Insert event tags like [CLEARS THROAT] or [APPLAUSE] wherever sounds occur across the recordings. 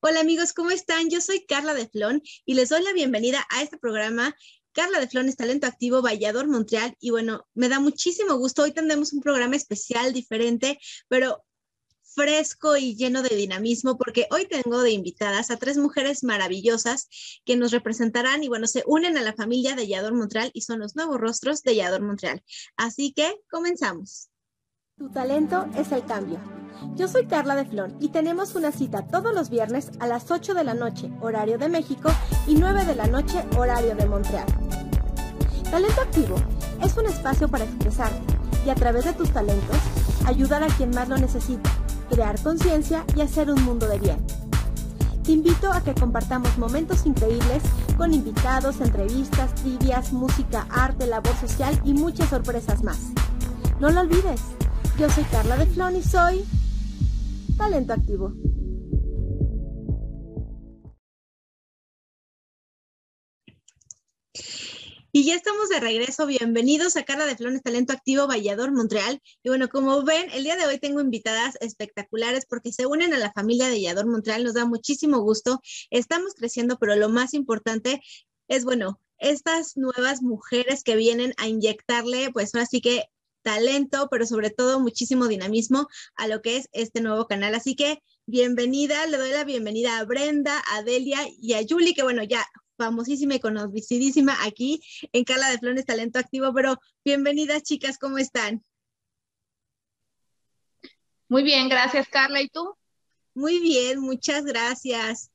Hola amigos, ¿cómo están? Yo soy Carla de Flon y les doy la bienvenida a este programa. Carla de Flon es talento activo Vallador Montreal y bueno, me da muchísimo gusto. Hoy tendremos un programa especial, diferente, pero fresco y lleno de dinamismo porque hoy tengo de invitadas a tres mujeres maravillosas que nos representarán y bueno, se unen a la familia de Yador Montreal y son los nuevos rostros de Yador Montreal. Así que comenzamos. Tu talento es el cambio. Yo soy Carla de Flor y tenemos una cita todos los viernes a las 8 de la noche, horario de México, y 9 de la noche, horario de Montreal. Talento Activo es un espacio para expresarte y a través de tus talentos ayudar a quien más lo necesita, crear conciencia y hacer un mundo de bien. Te invito a que compartamos momentos increíbles con invitados, entrevistas, trivias, música, arte, labor social y muchas sorpresas más. No lo olvides. Yo soy Carla de Flon y soy Talento Activo. Y ya estamos de regreso. Bienvenidos a Carla de Flones Talento Activo Vallador Montreal. Y bueno, como ven, el día de hoy tengo invitadas espectaculares porque se unen a la familia de Vallador Montreal. Nos da muchísimo gusto. Estamos creciendo, pero lo más importante es, bueno, estas nuevas mujeres que vienen a inyectarle, pues ahora sí que talento, pero sobre todo muchísimo dinamismo a lo que es este nuevo canal. Así que bienvenida, le doy la bienvenida a Brenda, a Delia y a Julie, que bueno, ya famosísima y conocidísima aquí en Carla de Flores Talento Activo, pero bienvenidas chicas, ¿cómo están? Muy bien, gracias Carla, ¿y tú? Muy bien, muchas gracias.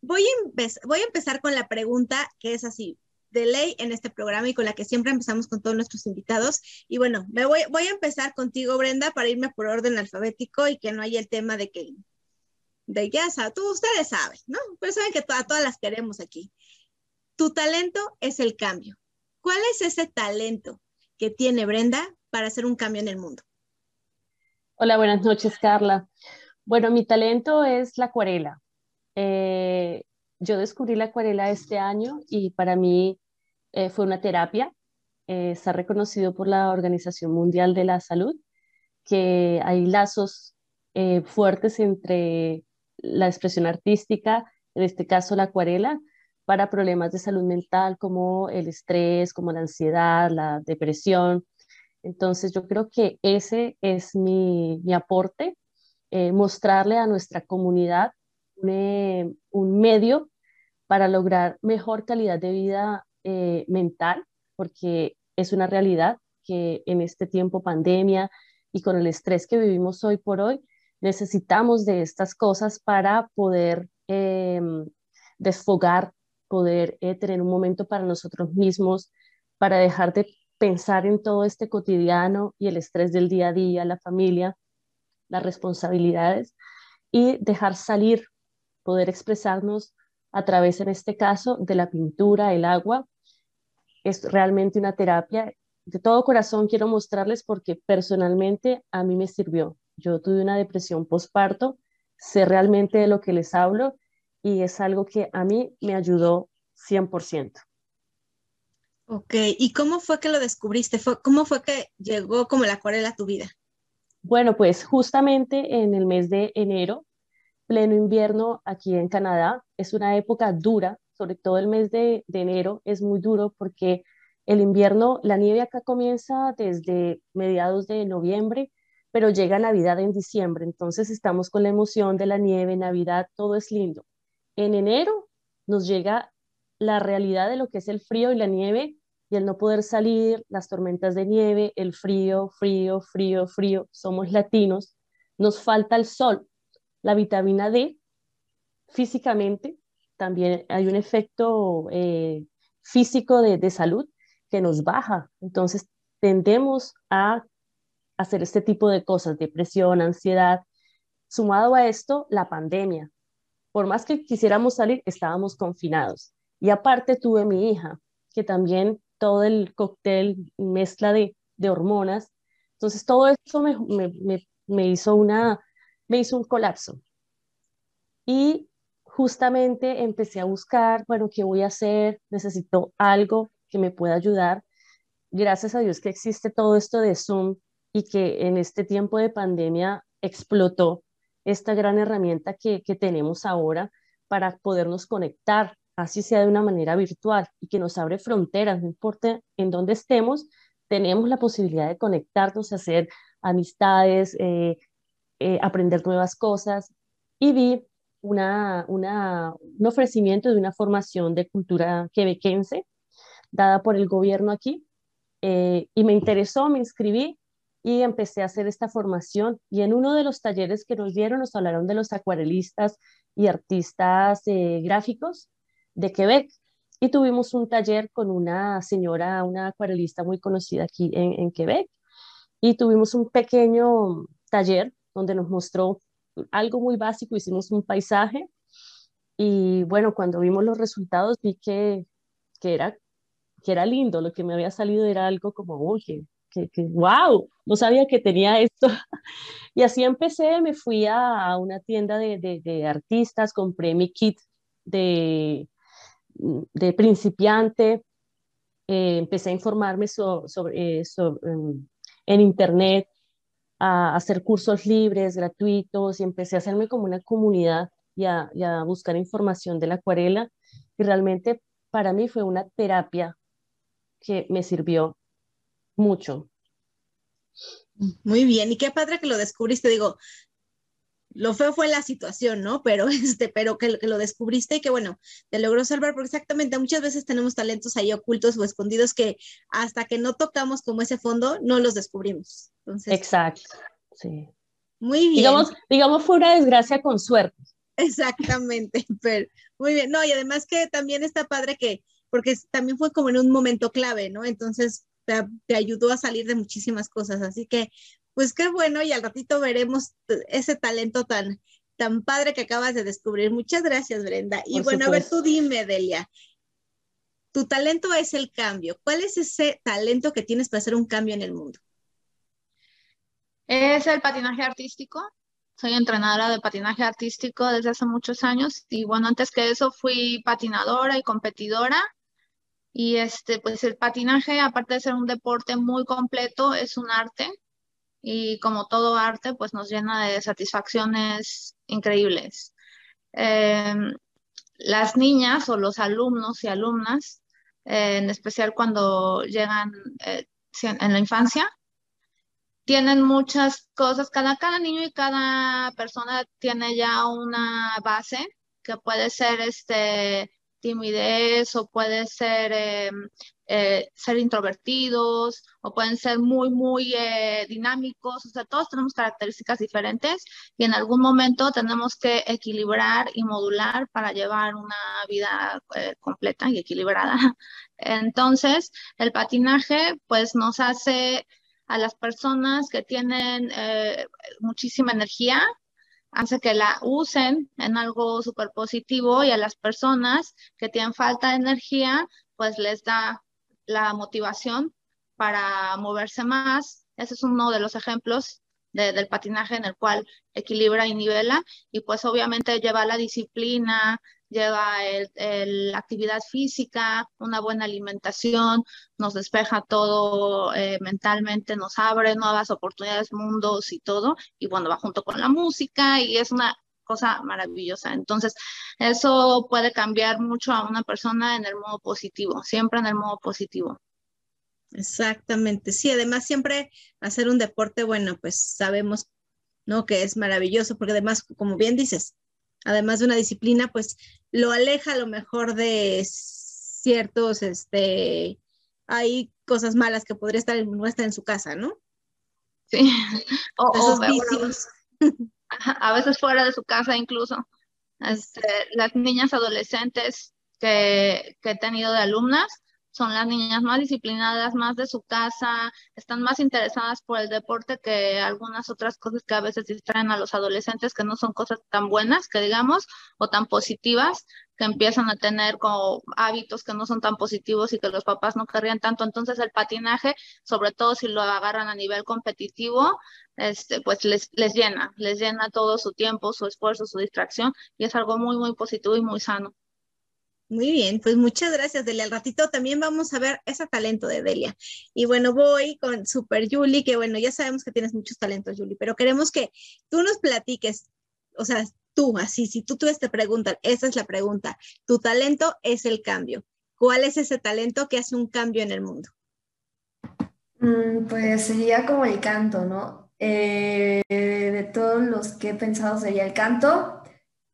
Voy a, voy a empezar con la pregunta que es así, de ley en este programa y con la que siempre empezamos con todos nuestros invitados. Y bueno, me voy, voy a empezar contigo, Brenda, para irme por orden alfabético y que no haya el tema de que, de ya sabes, tú, ustedes saben, ¿no? Pero saben que a todas las queremos aquí. Tu talento es el cambio. ¿Cuál es ese talento que tiene Brenda para hacer un cambio en el mundo? Hola, buenas noches, Carla. Bueno, mi talento es la acuarela. Eh, yo descubrí la acuarela este año y para mí eh, fue una terapia. Eh, está reconocido por la Organización Mundial de la Salud que hay lazos eh, fuertes entre la expresión artística, en este caso la acuarela, para problemas de salud mental como el estrés, como la ansiedad, la depresión. Entonces yo creo que ese es mi, mi aporte, mostrarle a nuestra comunidad un, un medio para lograr mejor calidad de vida eh, mental, porque es una realidad que en este tiempo pandemia y con el estrés que vivimos hoy por hoy, necesitamos de estas cosas para poder em, desfogar, poder eh, tener un momento para nosotros mismos, para dejar de pensar en todo este cotidiano y el estrés del día a día, la familia, las responsabilidades y dejar salir, poder expresarnos a través, en este caso, de la pintura, el agua. Es realmente una terapia. De todo corazón quiero mostrarles porque personalmente a mí me sirvió. Yo tuve una depresión postparto, sé realmente de lo que les hablo y es algo que a mí me ayudó 100%. Ok, ¿y cómo fue que lo descubriste? ¿Fue, ¿Cómo fue que llegó como la acuarela a tu vida? Bueno, pues justamente en el mes de enero pleno invierno aquí en Canadá. Es una época dura, sobre todo el mes de, enero es muy duro porque el invierno, la nieve acá comienza desde mediados de noviembre, pero llega Navidad en diciembre, entonces estamos con la emoción de la nieve, Navidad, todo es lindo. En enero nos llega la realidad de lo que es el frío y la nieve y el no poder salir, las tormentas de nieve, el frío, frío, frío, frío, somos latinos, nos falta el sol, la vitamina D, físicamente, también hay un efecto eh, físico de, salud que nos baja. Entonces, tendemos a hacer este tipo de cosas, depresión, ansiedad. Sumado a esto, la pandemia. Por más que quisiéramos salir, estábamos confinados. Y aparte tuve mi hija, que también todo el cóctel, mezcla de, hormonas. Entonces, todo eso me hizo una me hizo un colapso. Y justamente empecé a buscar, bueno, ¿qué voy a hacer? Necesito algo que me pueda ayudar. Gracias a Dios que existe todo esto de Zoom y que en este tiempo de pandemia explotó esta gran herramienta que, tenemos ahora para podernos conectar, así sea de una manera virtual y que nos abre fronteras, no importa en dónde estemos, tenemos la posibilidad de conectarnos, hacer amistades, eh, eh, aprender nuevas cosas. Y vi una, una, un ofrecimiento de una formación de cultura quebequense dada por el gobierno aquí eh, y me interesó, me inscribí y empecé a hacer esta formación. Y en uno de los talleres que nos dieron nos hablaron de los acuarelistas y artistas eh, gráficos de Quebec. Y tuvimos un taller con una señora, una acuarelista muy conocida aquí en, en Quebec. Y tuvimos un pequeño taller donde nos mostró algo muy básico, hicimos un paisaje y bueno, cuando vimos los resultados vi que, que, era, que era lindo, lo que me había salido era algo como, oye, wow, no sabía que tenía esto. [LAUGHS] Y así empecé, me fui a, una tienda de, de, artistas, compré mi kit de, de principiante, eh, empecé a informarme sobre, eh, sobre en internet, a hacer cursos libres, gratuitos, y empecé a hacerme como una comunidad y a, buscar información de la acuarela. Y realmente para mí fue una terapia que me sirvió mucho. Muy bien, y qué padre que lo descubriste. Digo, lo feo fue la situación, ¿no? [LAUGHS] Pero, este, pero que, que, lo descubriste y que bueno, te logró salvar, porque exactamente muchas veces tenemos talentos ahí ocultos o escondidos que hasta que no tocamos como ese fondo, no los descubrimos. Entonces, Exacto, sí. Muy bien. Digamos, digamos fue una desgracia con suerte. Exactamente, [LAUGHS] pero muy bien. No, y además que también está padre que, porque también fue como en un momento clave, ¿no? Entonces te, te ayudó a salir de muchísimas cosas. Así que pues qué bueno y al ratito veremos ese talento tan, tan padre que acabas de descubrir. Muchas gracias, Brenda. Y bueno, a ver, tú dime, Delia, tu talento es el cambio. ¿Cuál es ese talento que tienes para hacer un cambio en el mundo? Es el patinaje artístico. Soy entrenadora de patinaje artístico desde hace muchos años y bueno, antes que eso fui patinadora y competidora. Y este, pues el patinaje, aparte de ser un deporte muy completo, es un arte y como todo arte, pues nos llena de satisfacciones increíbles. Em, las niñas o los alumnos y alumnas, eh, en especial cuando llegan eh, en la infancia, tienen muchas cosas, cada, cada niño y cada persona tiene ya una base que puede ser este timidez o puede ser em, eh, ser introvertidos o pueden ser muy, muy eh, dinámicos. O sea, todos tenemos características diferentes y en algún momento tenemos que equilibrar y modular para llevar una vida eh, completa y equilibrada. [LAUGHS] Entonces, el patinaje pues nos hace a las personas que tienen muchísima energía, hace que la usen en algo súper positivo y a las personas que tienen falta de energía, pues les da la motivación para moverse más. Ese es uno de los ejemplos del patinaje en el cual equilibra y nivela y pues obviamente lleva la disciplina, lleva la actividad física, una buena alimentación, nos despeja todo eh, mentalmente, nos abre nuevas oportunidades, mundos y todo, y bueno, va junto con la música y es una cosa maravillosa. Entonces, eso puede cambiar mucho a una persona en el modo positivo, siempre en el modo positivo. Exactamente, sí, además siempre hacer un deporte, bueno, pues sabemos, ¿no? Que es maravilloso, porque además, como bien dices, además de una disciplina, pues lo aleja a lo mejor de ciertos, este, hay cosas malas que podría estar en, no estar en su casa, ¿no? Sí. [LAUGHS] O, Esos vicios. a veces fuera de su casa incluso. Este, las niñas adolescentes que, que he tenido de alumnas son las niñas más disciplinadas, más de su casa, están más interesadas por el deporte que algunas otras cosas que a veces distraen a los adolescentes, que no son cosas tan buenas, que digamos, o tan positivas, que empiezan a tener como hábitos que no son tan positivos y que los papás no querrían tanto. Entonces el patinaje, sobre todo si lo agarran a nivel competitivo, este, pues les, les llena, les llena todo su tiempo, su esfuerzo, su distracción y es algo muy, muy positivo y muy sano. Muy bien, pues muchas gracias, Delia. Al ratito también vamos a ver ese talento de Delia. Y bueno, voy con Super Julie, que bueno, ya sabemos que tienes muchos talentos, Julie, pero queremos que tú nos platiques, o sea, tú, así, si tú, te preguntan, esa es la pregunta, tu talento es el cambio. ¿Cuál es ese talento que hace un cambio en el mundo? Mm, pues sería como el canto, ¿no? Eh, de todos los que he pensado sería el canto,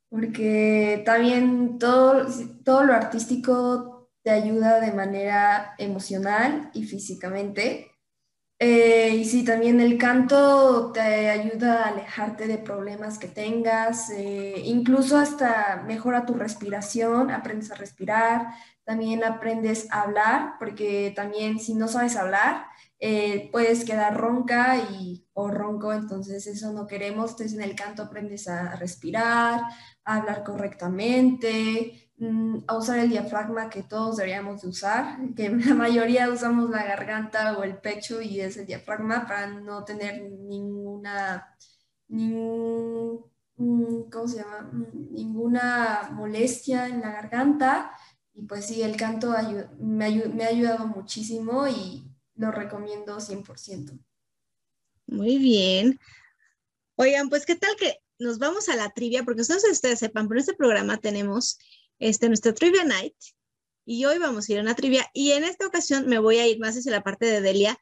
porque también todo, todo lo artístico te ayuda de manera emocional y físicamente. Eh, y sí, también el canto te ayuda a alejarte de problemas que tengas, eh, incluso hasta mejora tu respiración, aprendes a respirar, también aprendes a hablar, porque también si no sabes hablar, eh, puedes quedar ronca y, o ronco, entonces eso no queremos. Entonces en el canto aprendes a respirar, a hablar correctamente, mm, a usar el diafragma que todos deberíamos de usar, que [LAUGHS] la mayoría usamos la garganta o el pecho y es el diafragma para no tener ninguna, mm, ¿cómo se llama? Ninguna molestia en la garganta. Y pues sí, el canto me, me ha ayudado muchísimo y lo recomiendo 100%. Muy bien. Oigan, pues qué tal que nos vamos a la trivia, porque ustedes, ustedes sepan, pero en este programa tenemos este, nuestro Trivia Night y hoy vamos a ir a una trivia y en esta ocasión me voy a ir más hacia la parte de Delia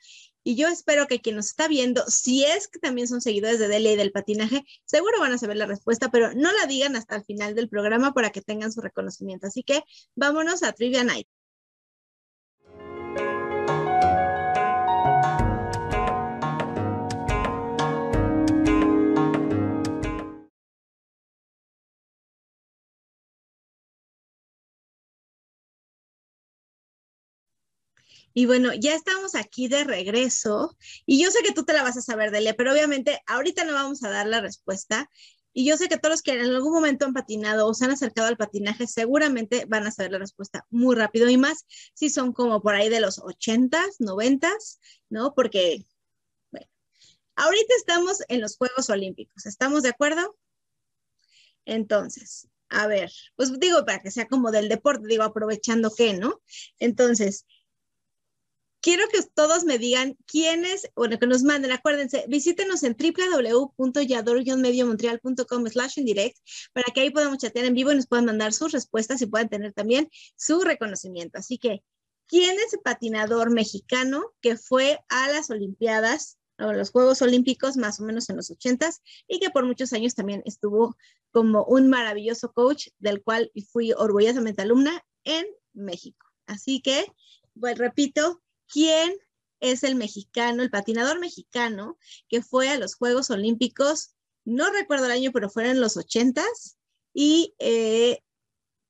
y yo espero que quien nos está viendo, si es que también son seguidores de Delia y del patinaje, seguro van a saber la respuesta, pero no la digan hasta el final del programa para que tengan su reconocimiento. Así que vámonos a Trivia Night. Y bueno, ya estamos aquí de regreso y yo sé que tú te la vas a saber, Delia, pero obviamente ahorita no vamos a dar la respuesta. Y yo sé que todos los que en algún momento han patinado o se han acercado al patinaje seguramente van a saber la respuesta muy rápido y más si son como por ahí de los 80s, 90s, ¿no? Porque, bueno, ahorita estamos en los Juegos Olímpicos, ¿estamos de acuerdo? Entonces, a ver, pues digo para que sea como del deporte, digo aprovechando que, ¿no? Entonces, quiero que todos me digan quiénes, bueno, que nos manden, acuérdense, visítenos en www.yador-mediomontreal.com slash en direct para que ahí podamos chatear en vivo y nos puedan mandar sus respuestas y puedan tener también su reconocimiento. Así que, ¿quién es el patinador mexicano que fue a las Olimpiadas o los Juegos Olímpicos más o menos en los ochentas y que por muchos años también estuvo como un maravilloso coach del cual fui orgullosamente alumna en México. Así que, pues repito, quién es el mexicano, el patinador mexicano que fue a los Juegos Olímpicos, no recuerdo el año, pero fueron en los ochentas, y, eh,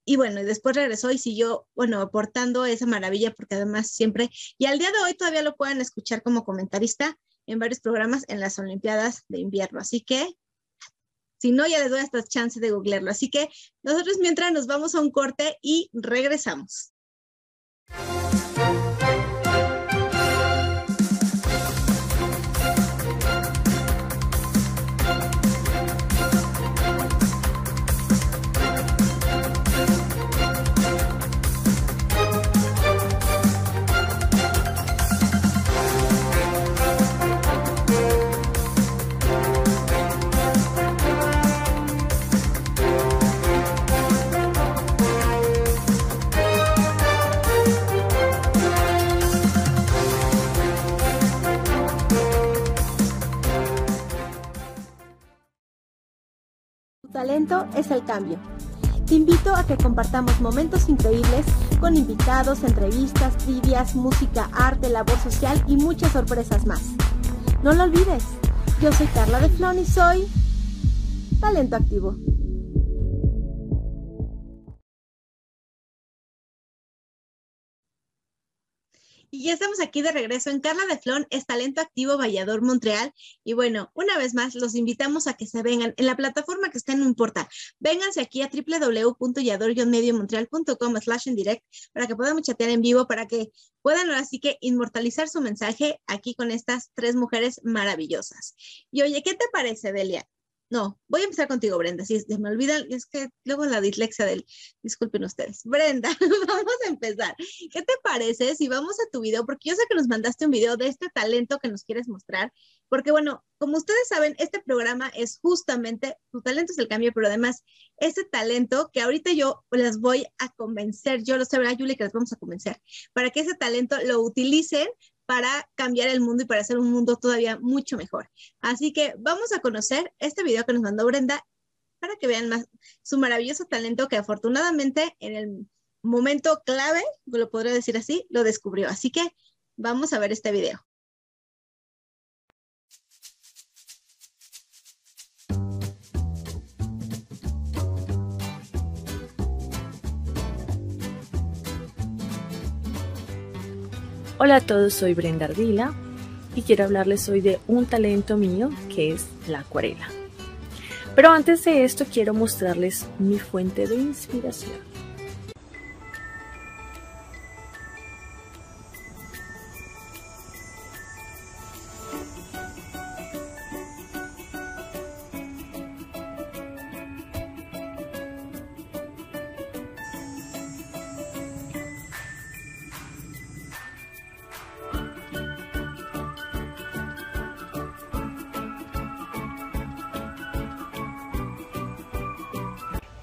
y bueno, después regresó y siguió, bueno, aportando esa maravilla, porque además siempre, y al día de hoy todavía lo pueden escuchar como comentarista en varios programas en las Olimpiadas de invierno. Así que, si no, ya les doy esta chance de googlearlo. Así que nosotros mientras nos vamos a un corte y regresamos. Es el cambio. Te invito a que compartamos momentos increíbles con invitados, entrevistas, trivias, música, arte, labor social y muchas sorpresas más. No lo olvides, yo soy Carla de Flon y soy Talento Activo. Y ya estamos aquí de regreso en Carla de Flon, es Talento Activo Vallador Montreal. Y bueno, una vez más, los invitamos a que se vengan en la plataforma que está, no importa. Vénganse aquí a www.yador-mediomontreal.com slash en direct para que podamos chatear en vivo, para que puedan ahora sí que inmortalizar su mensaje aquí con estas tres mujeres maravillosas. Y oye, ¿qué te parece, Delia? No, voy a empezar contigo, Brenda. Si se me olvida, es que luego la dislexia del, disculpen ustedes. Brenda, [LAUGHS] vamos a empezar. ¿Qué te parece si vamos a tu video? Porque yo sé que nos mandaste un video de este talento que nos quieres mostrar. Porque bueno, como ustedes saben, este programa es justamente, tu talento es el cambio, pero además ese talento que ahorita yo les voy a convencer, yo lo sé, ¿verdad, Julie? Que les vamos a convencer, para que ese talento lo utilicen para cambiar el mundo y para hacer un mundo todavía mucho mejor. Así que vamos a conocer este video que nos mandó Brenda para que vean más su maravilloso talento que afortunadamente en el momento clave, lo podría decir así, lo descubrió. Así que vamos a ver este video. Hola a todos, soy Brenda Ardila y quiero hablarles hoy de un talento mío que es la acuarela. Pero antes de esto quiero mostrarles mi fuente de inspiración.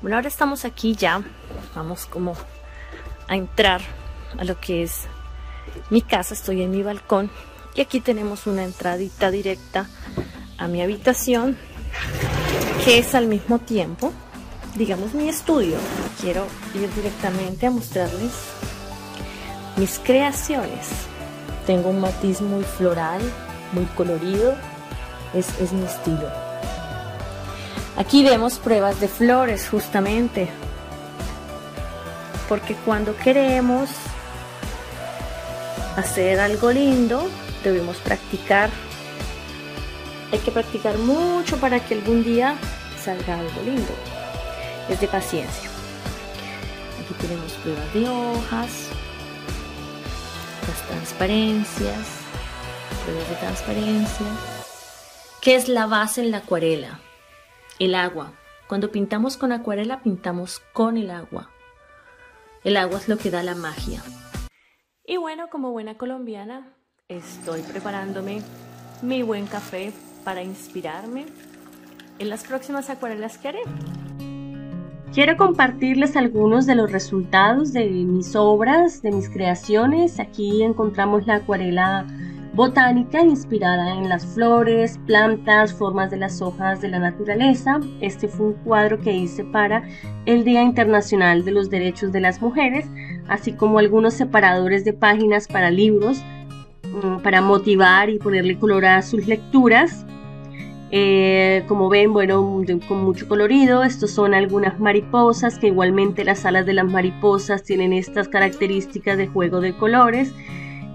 Bueno, ahora estamos aquí ya, vamos como a entrar a lo que es mi casa, estoy en mi balcón y aquí tenemos una entradita directa a mi habitación que es al mismo tiempo, digamos, mi estudio. Quiero ir directamente a mostrarles mis creaciones. Tengo un matiz muy floral, muy colorido, es, es mi estilo. Aquí vemos pruebas de flores justamente, porque cuando queremos hacer algo lindo, debemos practicar. Hay que practicar mucho para que algún día salga algo lindo. Es de paciencia. Aquí tenemos pruebas de hojas, las transparencias, pruebas de transparencia. ¿Qué es la base en la acuarela? El agua. Cuando pintamos con acuarela, pintamos con el agua. El agua es lo que da la magia. Y bueno, como buena colombiana, estoy preparándome mi buen café para inspirarme en las próximas acuarelas que haré. Quiero compartirles algunos de los resultados de mis obras, de mis creaciones. Aquí encontramos la acuarela botánica inspirada en las flores, plantas, formas de las hojas de la naturaleza. Este fue un cuadro que hice para el Día Internacional de los Derechos de las Mujeres, así como algunos separadores de páginas para libros, mm, para motivar y ponerle color a sus lecturas. Eh, como ven, bueno, con mucho colorido, estos son algunas mariposas, que igualmente las alas de las mariposas tienen estas características de juego de colores.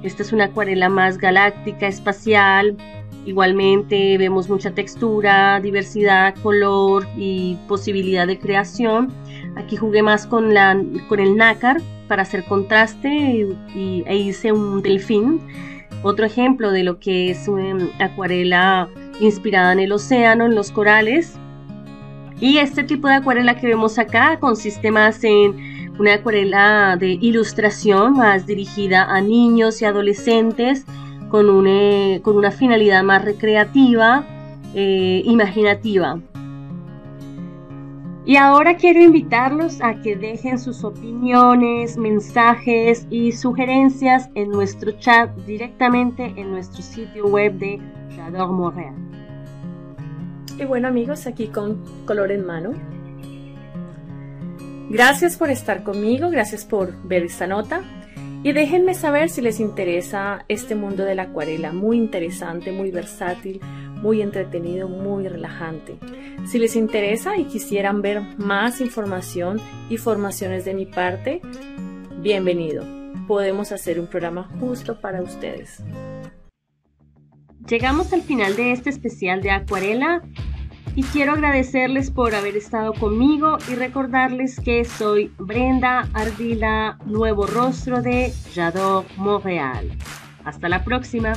Esta es una acuarela más galáctica, espacial. Igualmente vemos mucha textura, diversidad, color y posibilidad de creación. Aquí jugué más con, el nácar para hacer contraste y, e hice un delfín. Otro ejemplo de lo que es una acuarela inspirada en el océano, en los corales. Y este tipo de acuarela que vemos acá consiste más en una acuarela de ilustración más dirigida a niños y adolescentes con, eh, con una finalidad más recreativa, eh, imaginativa. Y ahora quiero invitarlos a que dejen sus opiniones, mensajes y sugerencias en nuestro chat directamente en nuestro sitio web de J'adore Montréal. Y bueno amigos, aquí con color en mano Gracias por estar conmigo, gracias por ver esta nota y déjenme saber si les interesa este mundo de la acuarela, muy interesante, muy versátil, muy entretenido, muy relajante. Si les interesa y quisieran ver más información y formaciones de mi parte, bienvenido. Podemos hacer un programa justo para ustedes. Llegamos al final de este especial de acuarela y quiero agradecerles por haber estado conmigo y recordarles que soy Brenda Ardila, nuevo rostro de J'adore Montréal. Hasta la próxima.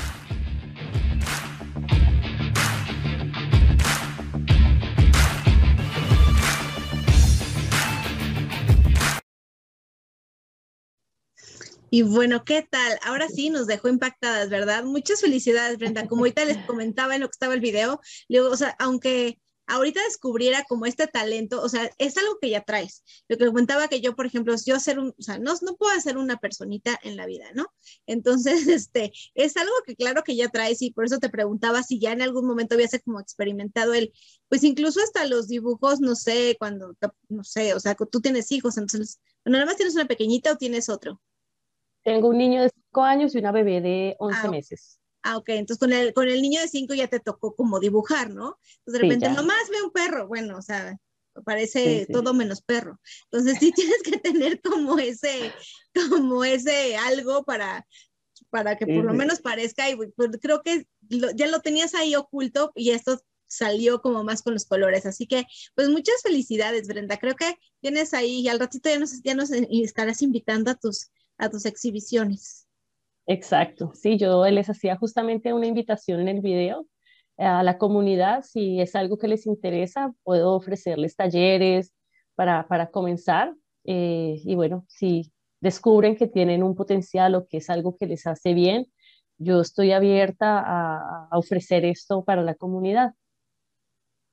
Y bueno, ¿qué tal? Ahora sí nos dejó impactadas, ¿verdad? Muchas felicidades, Brenda. Como ahorita les comentaba en lo que estaba el video, luego, o sea, aunque ahorita descubriera como este talento, o sea, es algo que ya traes. Lo que comentaba que yo, por ejemplo, yo ser un, o sea, no, no puedo ser una personita en la vida, ¿no? Entonces, [LAUGHS] este, es algo que claro que ya traes y por eso te preguntaba si ya en algún momento habías como experimentado el, pues incluso hasta los dibujos, no sé, cuando, no sé, o sea, tú tienes hijos, entonces, ¿nada más tienes una pequeñita o tienes otro? Tengo un niño de 5 años y una bebé de 11 Ah, meses. Ah, ok, entonces con el, con el niño de 5 ya te tocó como dibujar, ¿no? Entonces de repente nomás ve un perro, bueno, o sea, parece Sí, sí. todo menos perro. Entonces sí [LAUGHS] tienes que tener como ese, como ese algo para, para que por lo menos parezca, y pues, creo que lo- ya lo tenías ahí oculto y esto salió como más con los colores. Así que, pues muchas felicidades, Brenda. Creo que tienes ahí, y al ratito ya nos, ya nos estarás invitando a tus, a tus exhibiciones. Exacto, sí, yo les hacía justamente una invitación en el video eh, a la comunidad, si es algo que les interesa, puedo ofrecerles talleres para, para comenzar eh, y bueno, si descubren que tienen un potencial o que es algo que les hace bien, yo estoy abierta a, a ofrecer esto para la comunidad.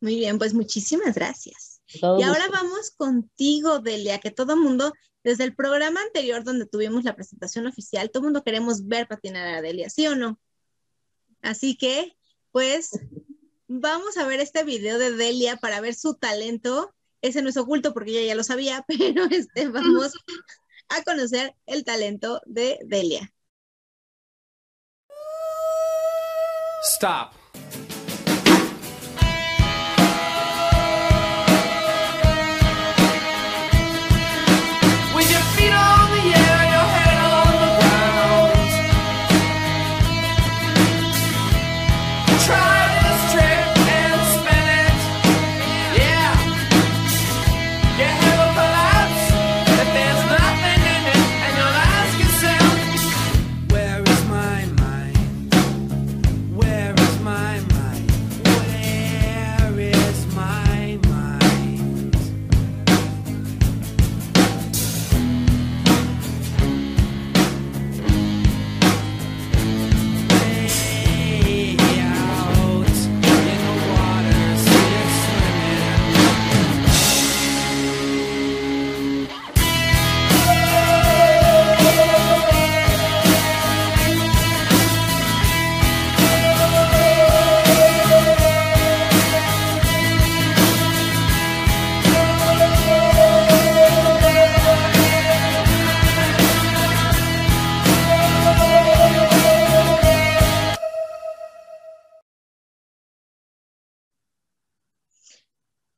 Muy bien, pues muchísimas gracias. Todo Y ahora vamos contigo, Delia, que todo mundo, desde el programa anterior donde tuvimos la presentación oficial, todo mundo queremos ver patinar a Delia, ¿sí o no? Así que, pues, vamos a ver este video de Delia para ver su talento. Ese no es oculto porque ella ya lo sabía, [LAUGHS] pero este, vamos a conocer el talento de Delia. Stop.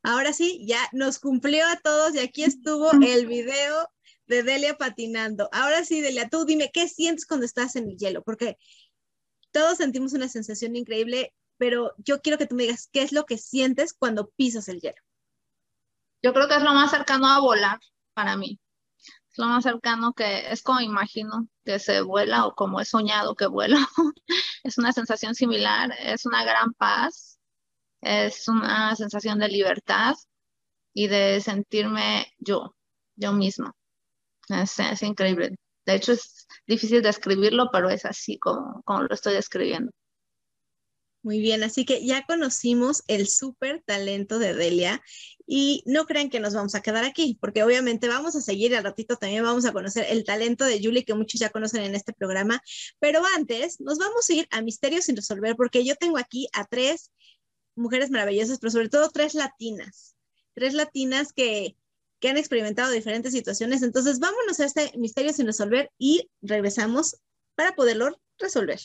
Ahora sí, ya nos cumplió a todos y aquí estuvo el video de Delia patinando. Ahora sí, Delia, tú dime, ¿qué sientes cuando estás en el hielo? Porque todos sentimos una sensación increíble, pero yo quiero que tú me digas qué es lo que sientes cuando pisas el hielo. Yo creo que es lo más cercano a volar para mí. Es lo más cercano que es como imagino que se vuela o como he soñado que vuelo. [LAUGHS] Es una sensación similar, es una gran paz, es una sensación de libertad y de sentirme yo, yo misma. Es, es increíble. De hecho, es difícil describirlo, pero es así como, como lo estoy describiendo. Muy bien, así que ya conocimos el súper talento de Delia y no crean que nos vamos a quedar aquí, porque obviamente vamos a seguir al ratito también vamos a conocer el talento de Julie que muchos ya conocen en este programa, pero antes nos vamos a ir a Misterios sin resolver porque yo tengo aquí a tres mujeres maravillosas, pero sobre todo tres latinas, tres latinas que, que han experimentado diferentes situaciones, entonces vámonos a este Misterio sin resolver y regresamos para poderlo resolver.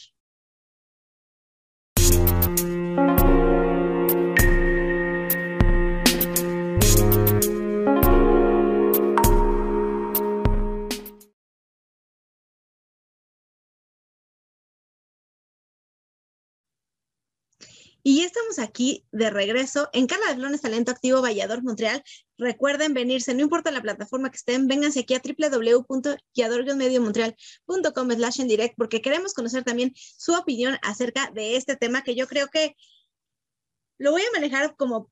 Y ya estamos aquí de regreso en Carla de Flones Talento Activo Vallador Montreal. Recuerden venirse, no importa la plataforma que estén, vénganse aquí a www.guiador-mediomontreal.com slash en direct porque queremos conocer también su opinión acerca de este tema que yo creo que lo voy a manejar como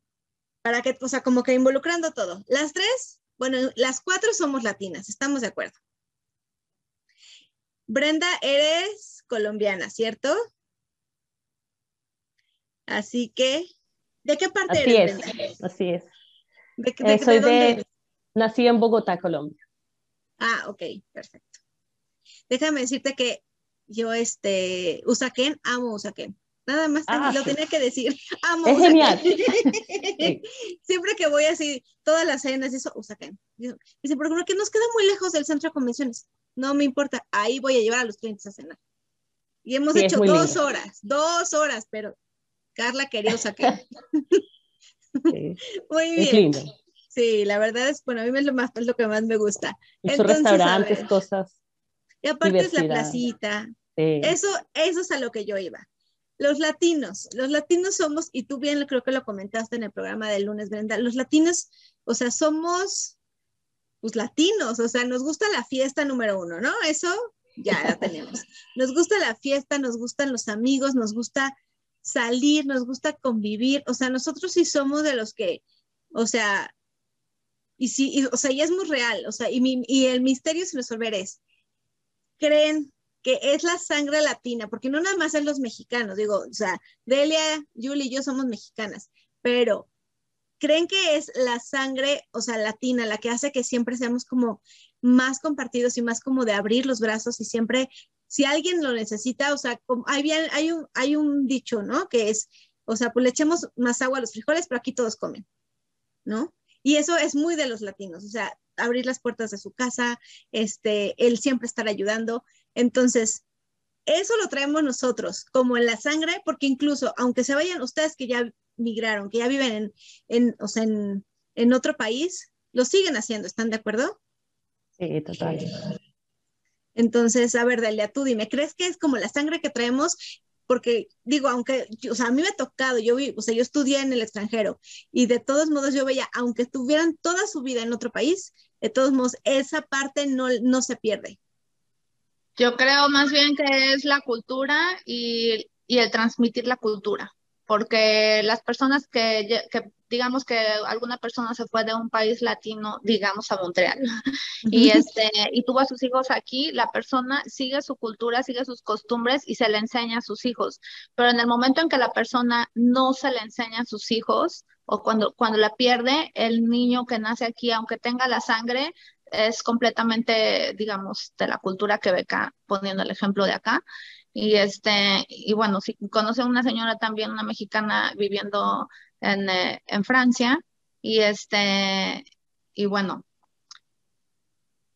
para que, o sea, como que involucrando todo. Las tres, bueno, las cuatro somos latinas, estamos de acuerdo. Brenda, eres colombiana, ¿cierto? Así que, ¿de qué parte Así eres? es, así es. ¿De, Eh, soy de dónde de, eres? nací en Bogotá, Colombia. Ah, ok, perfecto. Déjame decirte que yo, este, Usaquén, amo Usaquén. Nada más Ah, lo tenía que decir. [LAUGHS] Amo Es Usaquén. [LAUGHS] Sí. Siempre que voy así, todas las cenas, eso, Usaquén. Dice, ¿por qué no? Que nos queda muy lejos del centro de convenciones. No me importa, ahí voy a llevar a los clientes a cenar. Y hemos Sí, hecho dos lindo. horas, dos horas, pero Carla quería Usaquén. [LAUGHS] Sí, Muy es bien. lindo. Sí, la verdad es, bueno, a mí es lo, más, es lo que más me gusta. Muchos Entonces, restaurantes, ver. cosas. Y aparte es la placita, sí. Eso, eso es a lo que yo iba. Los latinos, los latinos somos, y tú bien creo que lo comentaste en el programa del lunes, Brenda, los latinos, o sea, somos, pues latinos, o sea, nos gusta la fiesta número uno, ¿no? Eso ya la tenemos. [LAUGHS] Nos gusta la fiesta, nos gustan los amigos, nos gusta salir, nos gusta convivir, o sea, nosotros sí somos de los que, o sea, y sí, o sea, y es muy real, o sea, y, mi- y el misterio sin resolver es, creen que es la sangre latina, porque no nada más es los mexicanos, digo, o sea, Delia, Julie y yo somos mexicanas, pero creen que es la sangre, o sea, latina, la que hace que siempre seamos como más compartidos y más como de abrir los brazos y siempre, si alguien lo necesita, o sea, como, hay, hay, un, hay un dicho, ¿no? Que es, o sea, pues le echemos más agua a los frijoles, pero aquí todos comen, ¿no? Y eso es muy de los latinos, o sea, abrir las puertas de su casa, este, el siempre estar ayudando. Entonces, eso lo traemos nosotros, como en la sangre, porque incluso, aunque se vayan ustedes que ya migraron, que ya viven en, en, o sea, en, en otro país, lo siguen haciendo, ¿están de acuerdo? Sí, total. Entonces, a ver, Delia, tú dime, ¿crees que es como la sangre que traemos? Porque digo, aunque, o sea, a mí me ha tocado, yo vi, o sea, yo estudié en el extranjero y de todos modos yo veía, aunque estuvieran toda su vida en otro país, de todos modos, esa parte no, no se pierde. Yo creo más bien que es la cultura y, y el transmitir la cultura, porque las personas que digamos que alguna persona se fue de un país latino, digamos a Montreal, [LAUGHS] y este y tuvo a sus hijos aquí, la persona sigue su cultura, sigue sus costumbres y se le enseña a sus hijos. Pero en el momento en que la persona no se le enseña a sus hijos o cuando cuando la pierde, el niño que nace aquí, aunque tenga la sangre, es completamente, digamos, de la cultura quebeca, poniendo el ejemplo de acá. Y este, y bueno, si conoce a una señora también, una mexicana viviendo en, eh, en Francia, y este, y bueno,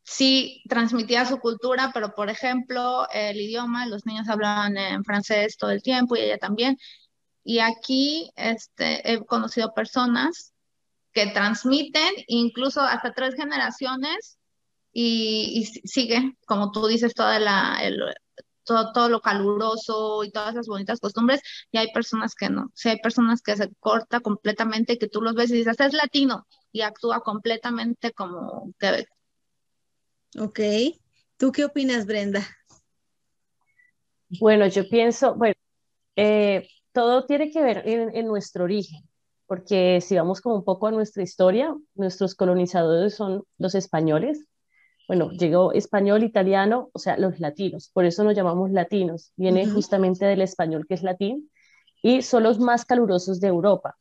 sí transmitía su cultura, pero por ejemplo, el idioma, los niños hablaban en francés todo el tiempo y ella también. Y aquí este, he conocido personas que transmiten incluso hasta tres generaciones y, y si- sigue, como tú dices, toda la, todo, todo lo caluroso y todas esas bonitas costumbres, y hay personas que no. Sí, hay personas que se corta completamente, que tú los ves y dices, "Este es latino, y actúa completamente como que Ok. ¿Tú qué opinas, Brenda? Bueno, yo pienso, bueno, eh, todo tiene que ver en, en nuestro origen, porque si vamos como un poco a nuestra historia, nuestros colonizadores son los españoles. Bueno, llegó español, italiano, o sea, los latinos, por eso nos llamamos latinos, viene Ujú. justamente del español que es latín, y son los más calurosos de Europa.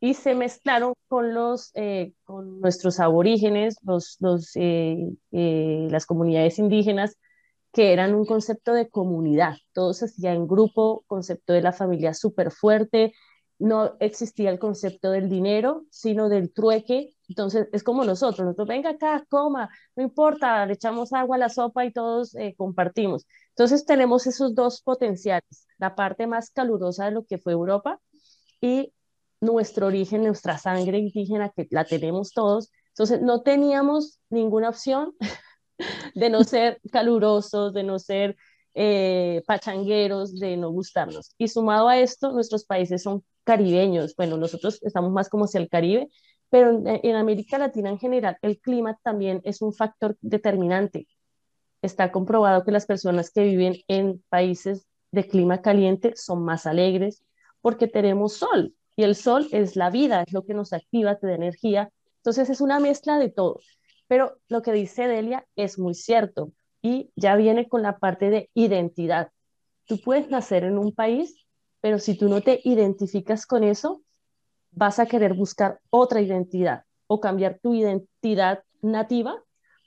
Y se mezclaron con, los, eh, con nuestros aborígenes, los, los, eh, eh, las comunidades indígenas, que eran un concepto de comunidad, todo se hacía en grupo, concepto de la familia súper fuerte, no existía el concepto del dinero, sino del trueque, entonces es como nosotros, nosotros venga acá, coma, no importa, le echamos agua a la sopa y todos eh, compartimos. Entonces tenemos esos dos potenciales, la parte más calurosa de lo que fue Europa y nuestro origen, nuestra sangre indígena que la tenemos todos. Entonces no teníamos ninguna opción [LAUGHS] de no ser calurosos, de no ser eh, pachangueros, de no gustarnos. Y sumado a esto, nuestros países son caribeños. Bueno, nosotros estamos más como hacia el Caribe, pero en, en América Latina en general el clima también es un factor determinante. Está comprobado que las personas que viven en países de clima caliente son más alegres porque tenemos sol y el sol es la vida, es lo que nos activa, te da energía. Entonces es una mezcla de todo. Pero lo que dice Delia es muy cierto. y ya viene con la parte de identidad. Tú puedes nacer en un país, pero si tú no te identificas con eso, vas a querer buscar otra identidad o cambiar tu identidad nativa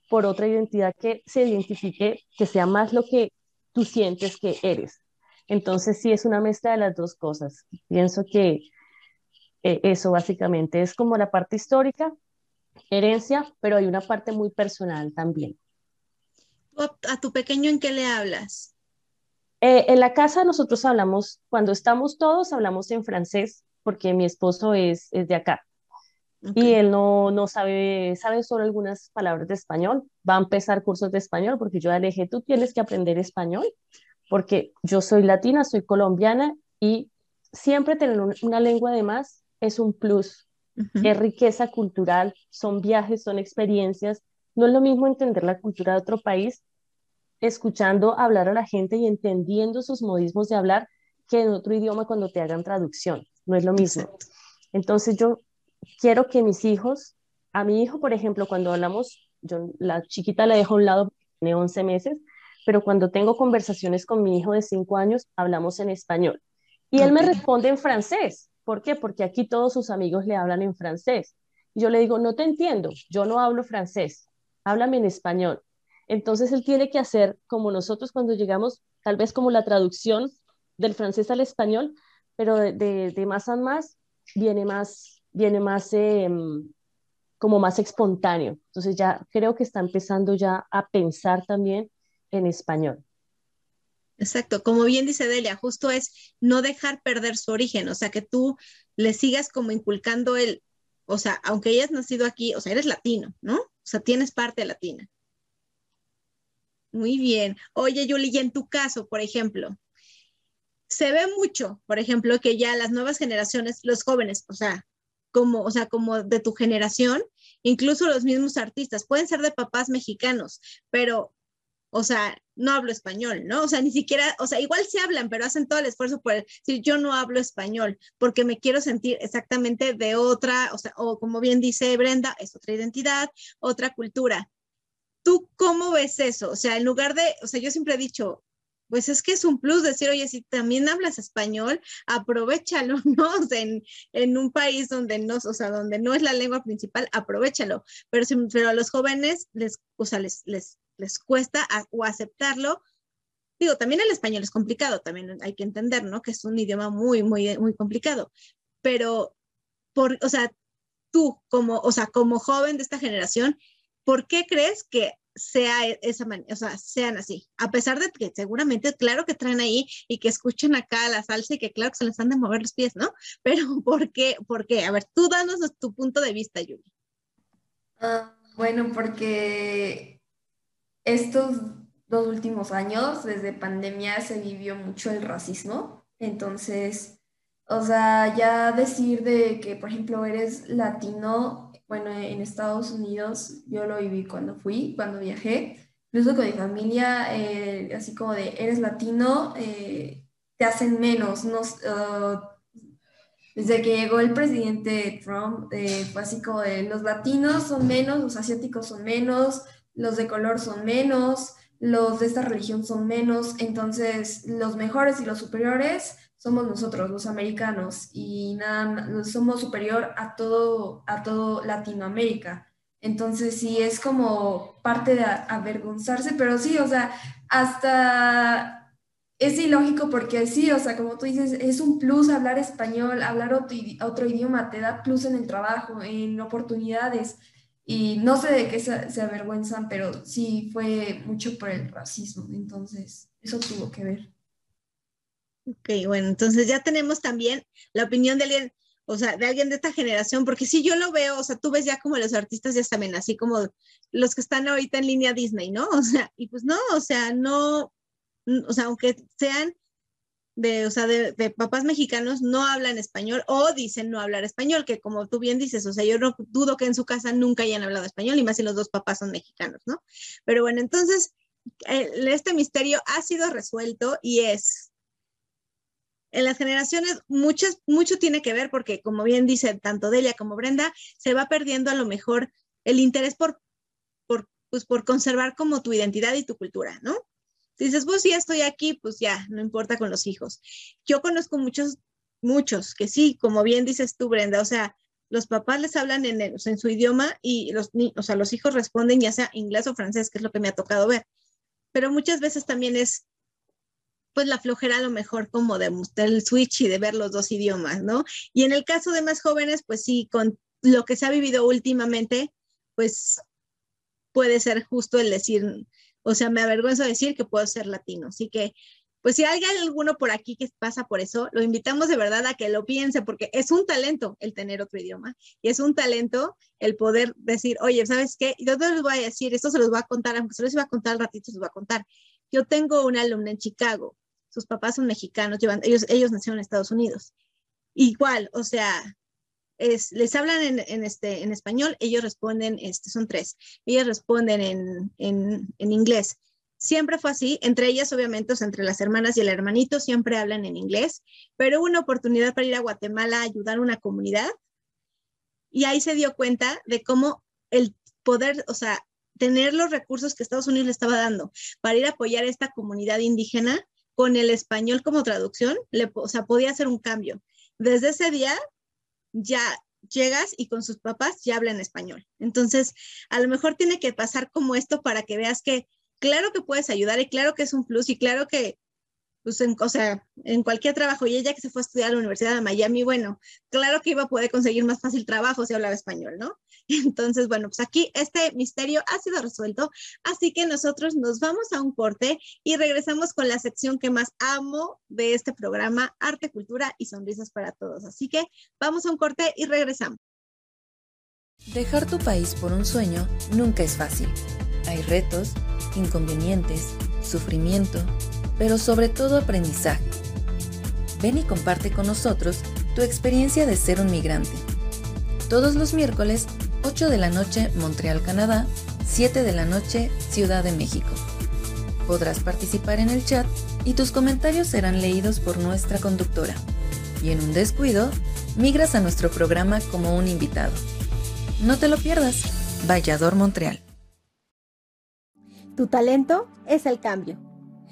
por otra identidad que se identifique, que sea más lo que tú sientes que eres. Entonces sí es una mezcla de las dos cosas. Pienso que eh, eso básicamente es como la parte histórica, herencia, pero hay una parte muy personal también. ¿Tú ¿A a tu pequeño en qué le hablas? Eh, en la casa nosotros hablamos, cuando estamos todos, hablamos en francés, porque mi esposo es, es de acá. Y él no, no sabe, sabe solo algunas palabras de español. Va a empezar cursos de español porque yo le dije, tú tienes que aprender español porque yo soy latina, soy colombiana y siempre tener un- una lengua de más es un plus, Ujú. es riqueza cultural, son viajes, son experiencias. No es lo mismo entender la cultura de otro país escuchando hablar a la gente y entendiendo sus modismos de hablar que en otro idioma cuando te hagan traducción. No es lo mismo. Entonces yo quiero que mis hijos, a mi hijo, por ejemplo, cuando hablamos, yo la chiquita la dejo a un lado, tiene 11 meses, pero cuando tengo conversaciones con mi hijo de 5 años, hablamos en español. Y él me responde en francés. ¿Por qué? Porque aquí todos sus amigos le hablan en francés. Y yo le digo, no te entiendo, yo no hablo francés, háblame en español. Entonces él tiene que hacer como nosotros cuando llegamos, tal vez como la traducción del francés al español, pero de, más a más viene más, viene más eh, como más espontáneo. Entonces ya creo que está empezando ya a pensar también en español. Exacto, como bien dice Delia, justo es no dejar perder su origen, o sea, que tú le sigas como inculcando el, o sea, aunque hayas nacido aquí, o sea, eres latino, ¿no? O sea, tienes parte latina. Muy bien. Oye, Yuli, y en tu caso, por ejemplo, se ve mucho, por ejemplo, que ya las nuevas generaciones, los jóvenes, o sea, como, o sea, como de tu generación, incluso los mismos artistas, pueden ser de papás mexicanos, pero o sea, no hablo español, ¿no? O sea, ni siquiera, o sea, igual sí hablan, pero hacen todo el esfuerzo por decir, yo no hablo español, porque me quiero sentir exactamente de otra, o sea, o como bien dice Brenda, es otra identidad, otra cultura. ¿Tú cómo ves eso? O sea, en lugar de, o sea, yo siempre he dicho, pues es que es un plus decir, oye, si también hablas español, aprovechalo, [LAUGHS] ¿no? O en, en un país donde no, o sea, donde no es la lengua principal, aprovechalo. Pero, pero a los jóvenes les, o sea, les, les, les cuesta o aceptarlo. Digo, también el español es complicado, también hay que entender, ¿no? Que es un idioma muy, muy, muy complicado. Pero, por, o sea, tú como, o sea, como joven de esta generación, ¿por qué crees que sea esa manera, o sea, sean así? A pesar de que seguramente, claro que traen ahí y que escuchan acá la salsa y que claro que se les han de mover los pies, ¿no? [LAUGHS] Pero ¿por qué? ¿Por qué? A ver, tú danos tu punto de vista, Yuri. Ah, bueno, porque estos dos últimos años, desde pandemia, se vivió mucho el racismo. Entonces, o sea, ya decir de que, por ejemplo, eres latino, bueno, en Estados Unidos yo lo viví cuando fui, cuando viajé, incluso con mi familia, eh, así como de, eres latino, eh, te hacen menos, no, uh, desde que llegó el presidente Trump, eh, fue así como de, los latinos son menos, los asiáticos son menos, los de color son menos, los de esta religión son menos, entonces los mejores y los superiores somos nosotros, los americanos, y nada, somos superior a todo, a todo Latinoamérica. Entonces sí es como parte de avergonzarse, pero sí, o sea, hasta es ilógico porque sí, o sea, como tú dices, es un plus hablar español, hablar otro, otro idioma, te da plus en el trabajo, en oportunidades. Y no sé de qué se, se, avergüenzan, pero sí fue mucho por el racismo. Entonces, eso tuvo que ver. Ok, bueno, entonces ya tenemos también la opinión de alguien, o sea, de alguien de esta generación, porque si yo lo veo, o sea, tú ves ya como los artistas ya saben, así como los que están ahorita en línea Disney, ¿no? [LAUGHS] O sea, y pues no, o sea, no, o sea, aunque sean de, o sea, de, papás mexicanos no hablan español o dicen no hablar español, que como tú bien dices, o sea, yo no dudo que en su casa nunca hayan hablado español y más si los dos papás son mexicanos, ¿no? Pero bueno, entonces, el, este misterio ha sido resuelto y es, en las generaciones muchas, mucho tiene que ver porque, como bien dice tanto Delia como Brenda, se va perdiendo a lo mejor el interés por, por pues por conservar como tu identidad y tu cultura, ¿no? Si dices, pues ya estoy aquí, pues ya, no importa con los hijos. Yo conozco muchos, muchos que sí, como bien dices tú, Brenda, o sea, los papás les hablan en, el- en su idioma y los, o sea, los hijos responden ya sea inglés o francés, que es lo que me ha tocado ver. Pero muchas veces también es, pues, la flojera a lo mejor como de mostrar el switch y de ver los dos idiomas, ¿no? Y en el caso de más jóvenes, pues sí, con lo que se ha vivido últimamente, pues puede ser justo el decir, o sea, me avergüenzo de decir que puedo ser latino. Así que, pues si hay alguno por aquí que pasa por eso, lo invitamos de verdad a que lo piense, porque es un talento el tener otro idioma y es un talento el poder decir, oye, ¿sabes qué? Yo te los voy a decir, esto se los voy a contar, aunque se los iba a contar al ratito, se los voy a contar. Yo tengo una alumna en Chicago, sus papás son mexicanos, llevan, ellos, ellos nacieron en Estados Unidos. Igual, o sea, es, les hablan en, en, este, en español, ellos responden, este, son tres, ellos responden en, en, en inglés. Siempre fue así, entre ellas obviamente, o sea, entre las hermanas y el hermanito siempre hablan en inglés, pero hubo una oportunidad para ir a Guatemala a ayudar a una comunidad y ahí se dio cuenta de cómo el poder, o sea, tener los recursos que Estados Unidos le estaba dando para ir a apoyar a esta comunidad indígena con el español como traducción, le, o sea, podía hacer un cambio. Desde ese día ya llegas y con sus papás ya hablan español. Entonces, a lo mejor tiene que pasar como esto para que veas que claro que puedes ayudar y claro que es un plus y claro que, pues, en, o sea, en cualquier trabajo, y ella que se fue a estudiar a la Universidad de Miami, bueno, claro que iba a poder conseguir más fácil trabajo si hablaba español, ¿no? [LAUGHS] Entonces, bueno, pues aquí este misterio ha sido resuelto, así que nosotros nos vamos a un corte y regresamos con la sección que más amo de este programa, Arte, Cultura y Sonrisas para Todos. Así que vamos a un corte y regresamos. Dejar tu país por un sueño nunca es fácil. Hay retos, inconvenientes, sufrimiento, pero sobre todo aprendizaje. Ven y comparte con nosotros tu experiencia de ser un migrante. Todos los miércoles, 8 de la noche, Montreal, Canadá, 7 de la noche, Ciudad de México. Podrás participar en el chat y tus comentarios serán leídos por nuestra conductora. Y en un descuido, migras a nuestro programa como un invitado. No te lo pierdas. Vallador Montreal. Tu talento es el cambio.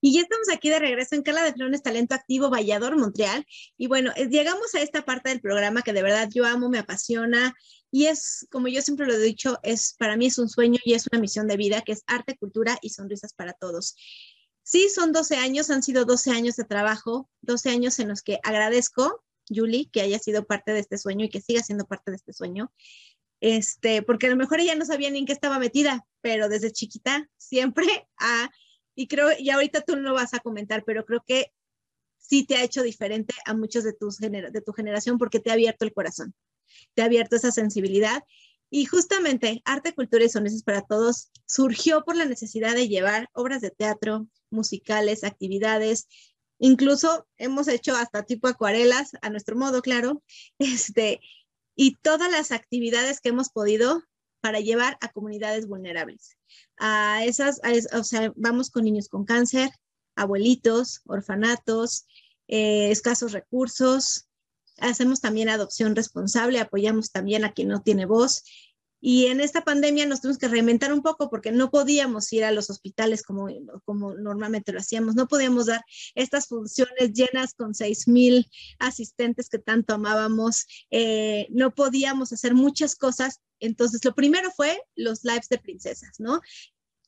Y ya estamos aquí de regreso en Carla de Flones Talento Activo Vallador, Montreal. Y bueno, llegamos a esta parte del programa que de verdad yo amo, me apasiona y es, como yo siempre lo he dicho, es para mí es un sueño y es una misión de vida que es arte, cultura y sonrisas para todos. Sí, son 12 años, han sido 12 años de trabajo, 12 años en los que agradezco, Julie, que haya sido parte de este sueño y que siga siendo parte de este sueño. Este, porque a lo mejor ella no sabía ni en qué estaba metida, pero desde chiquita siempre [LAUGHS] ha y creo, y ahorita tú lo vas a comentar, pero creo que sí te ha hecho diferente a muchos de, tus de tu generación porque te ha abierto el corazón, te ha abierto esa sensibilidad. Y justamente Arte, Cultura y Sonrisas para Todos surgió por la necesidad de llevar obras de teatro, musicales, actividades, incluso hemos hecho hasta tipo acuarelas, a nuestro modo, claro, este, y todas las actividades que hemos podido para llevar a comunidades vulnerables. A esas, a, o sea, vamos con niños con cáncer, abuelitos, orfanatos, eh, escasos recursos. Hacemos también adopción responsable, apoyamos también a quien no tiene voz. Y en esta pandemia nos tuvimos que reinventar un poco porque no podíamos ir a los hospitales como, como normalmente lo hacíamos, no podíamos dar estas funciones llenas con 6.000 asistentes que tanto amábamos, eh, no podíamos hacer muchas cosas. Entonces, lo primero fue los lives de princesas, ¿no?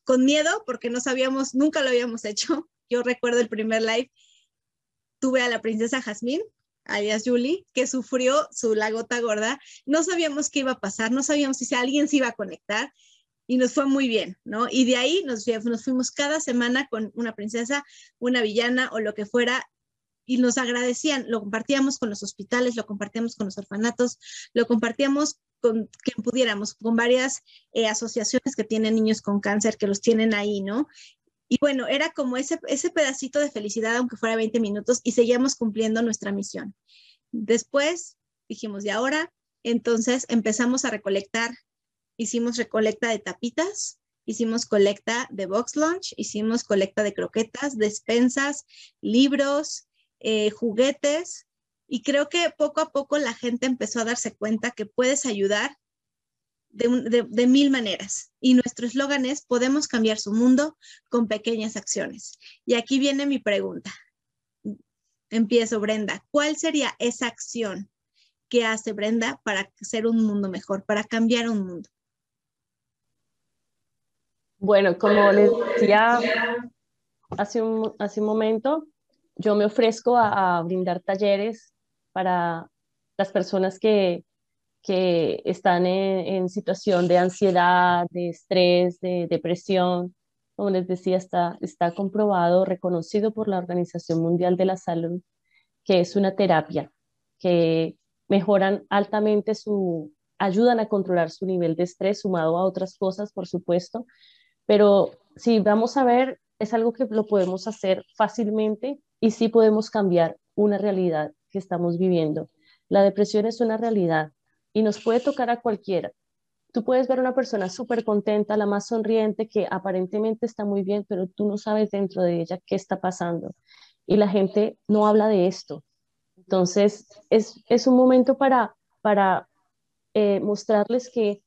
Con miedo porque no sabíamos, nunca lo habíamos hecho. [LAUGHS] Yo recuerdo el primer live, tuve a la princesa Jazmín, alias Julie, que sufrió su la gota gorda. No sabíamos qué iba a pasar, no sabíamos si alguien se iba a conectar y nos fue muy bien, ¿no? Y de ahí nos, fuimos cada semana con una princesa, una villana o lo que fuera. y nos agradecían, lo compartíamos con los hospitales, lo compartíamos con los orfanatos, lo compartíamos con quien pudiéramos, con varias eh, asociaciones que tienen niños con cáncer, que los tienen ahí, ¿no? Y bueno, era como ese, ese pedacito de felicidad, aunque fuera 20 minutos, y seguíamos cumpliendo nuestra misión. Después dijimos, ¿y ahora? Entonces empezamos a recolectar, hicimos recolecta de tapitas, hicimos colecta de box lunch, hicimos colecta de croquetas, despensas, libros, eh, juguetes, y creo que poco a poco la gente empezó a darse cuenta que puedes ayudar de, de, mil maneras. Y nuestro eslogan es, podemos cambiar su mundo con pequeñas acciones. Y aquí viene mi pregunta. Empiezo, Brenda. ¿Cuál sería esa acción que hace Brenda para hacer un mundo mejor, para cambiar un mundo? Bueno, como les decía hace un, hace un momento, yo me ofrezco a brindar talleres para las personas que, que están en, situación de ansiedad, de estrés, de depresión. Como les decía, está, está comprobado, reconocido por la Organización Mundial de la Salud, que es una terapia, que mejoran altamente su, ayudan a controlar su nivel de estrés, sumado a otras cosas, por supuesto. Pero si vamos a ver, es algo que lo podemos hacer fácilmente y sí podemos cambiar una realidad que estamos viviendo. La depresión es una realidad y nos puede tocar a cualquiera. Tú puedes ver a una persona súper contenta, la más sonriente, que aparentemente está muy bien, pero tú no sabes dentro de ella qué está pasando. Y la gente no habla de esto. Entonces, es, es un momento para, para eh, mostrarles que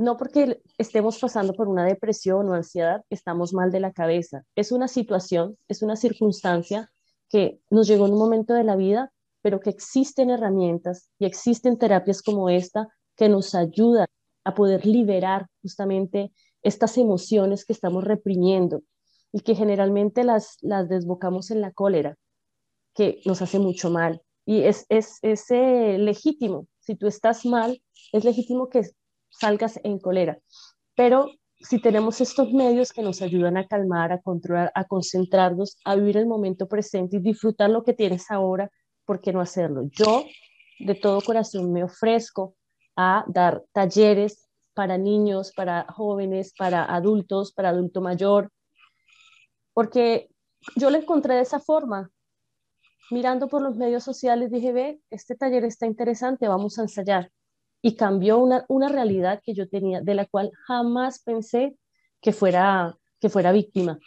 no porque estemos pasando por una depresión o ansiedad, estamos mal de la cabeza. Es una situación, es una circunstancia que nos llegó en un momento de la vida, pero que existen herramientas y existen terapias como esta que nos ayudan a poder liberar justamente estas emociones que estamos reprimiendo y que generalmente las, las desbocamos en la cólera, que nos hace mucho mal. Y es, es, es eh, legítimo, si tú estás mal, es legítimo que salgas en cólera, pero si tenemos estos medios que nos ayudan a calmar, a controlar, a concentrarnos, a vivir el momento presente y disfrutar lo que tienes ahora, ¿por qué no hacerlo? Yo de todo corazón me ofrezco a dar talleres para niños, para jóvenes, para adultos, para adulto mayor, porque yo lo encontré de esa forma. Mirando por los medios sociales dije, ve, este taller está interesante, vamos a ensayar y cambió una, una realidad que yo tenía, de la cual jamás pensé que fuera, que fuera víctima,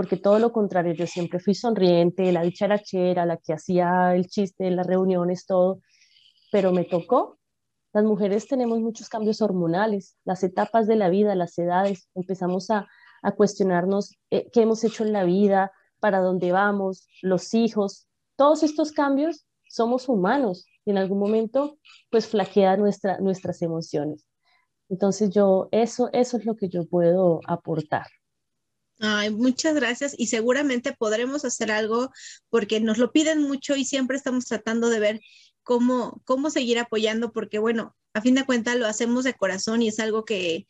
porque todo lo contrario, yo siempre fui sonriente, la dicharachera, la que hacía el chiste en las reuniones, todo, pero me tocó. Las mujeres tenemos muchos cambios hormonales, las etapas de la vida, las edades, empezamos a, a cuestionarnos eh, qué hemos hecho en la vida, para dónde vamos, los hijos, todos estos cambios somos humanos y en algún momento pues flaquea nuestra, nuestras emociones. Entonces yo, eso, eso es lo que yo puedo aportar. Ay, muchas gracias y seguramente podremos hacer algo porque nos lo piden mucho y siempre estamos tratando de ver cómo, cómo seguir apoyando porque bueno, a fin de cuentas lo hacemos de corazón y es algo que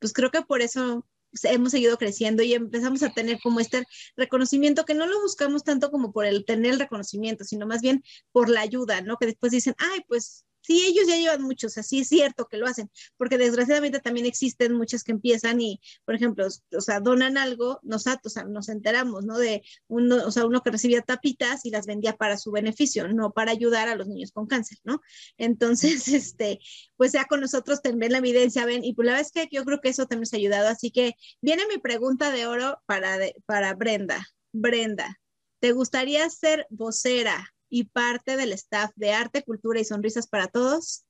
pues creo que por eso hemos seguido creciendo y empezamos a tener como este reconocimiento que no lo buscamos tanto como por el tener el reconocimiento, sino más bien por la ayuda, ¿no? Que después dicen, ay, pues sí, ellos ya llevan muchos, así es cierto que lo hacen, porque desgraciadamente también existen muchas que empiezan y, por ejemplo, o sea, donan algo, nosotros, o sea, nos enteramos, ¿no? De uno, o sea, uno que recibía tapitas y las vendía para su beneficio, no para ayudar a los niños con cáncer, ¿no? Entonces, [LAUGHS] este, pues ya con nosotros también la evidencia, ven, y pues la verdad es que yo creo que eso también nos ha ayudado, así que viene mi pregunta de oro para, de, para Brenda. Brenda, ¿te gustaría ser vocera y parte del staff de Arte, Cultura y Sonrisas para Todos?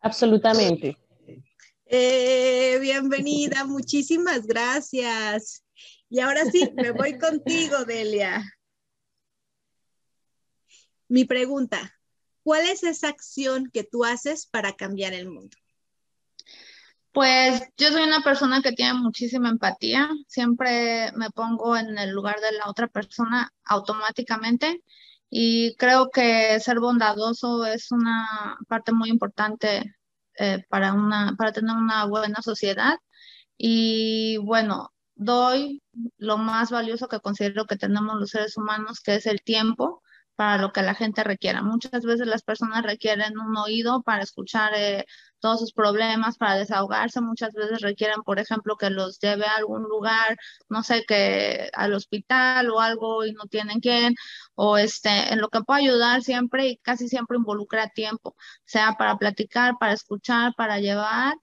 Absolutamente. Eh, bienvenida, muchísimas gracias. Y ahora sí, me voy [LAUGHS] contigo, Delia. Mi pregunta, ¿cuál es esa acción que tú haces para cambiar el mundo? Pues yo soy una persona que tiene muchísima empatía, siempre me pongo en el lugar de la otra persona automáticamente y creo que ser bondadoso es una parte muy importante eh, para, una, para tener una buena sociedad. Y bueno, doy lo más valioso que considero que tenemos los seres humanos, que es el tiempo, para lo que la gente requiera. Muchas veces las personas requieren un oído para escuchar eh, todos sus problemas, para desahogarse. Muchas veces requieren, por ejemplo, que los lleve a algún lugar, no sé, que al hospital o algo y no tienen quién, o este, en lo que puedo ayudar siempre y casi siempre involucra tiempo, sea para platicar, para escuchar, para llevar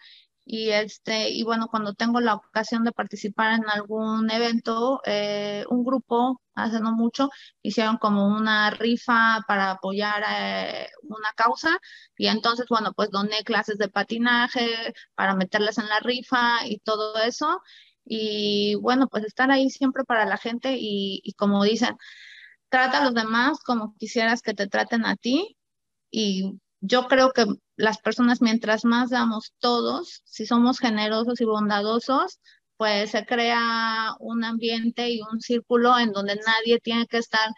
y este y bueno cuando tengo la ocasión de participar en algún evento eh, un grupo hace no mucho hicieron como una rifa para apoyar eh, una causa y entonces bueno pues doné clases de patinaje para meterlas en la rifa y todo eso y bueno pues estar ahí siempre para la gente y, y como dicen trata a los demás como quisieras que te traten a ti y yo creo que las personas, mientras más damos todos, si somos generosos y bondadosos, pues se crea un ambiente y un círculo en donde nadie tiene que estar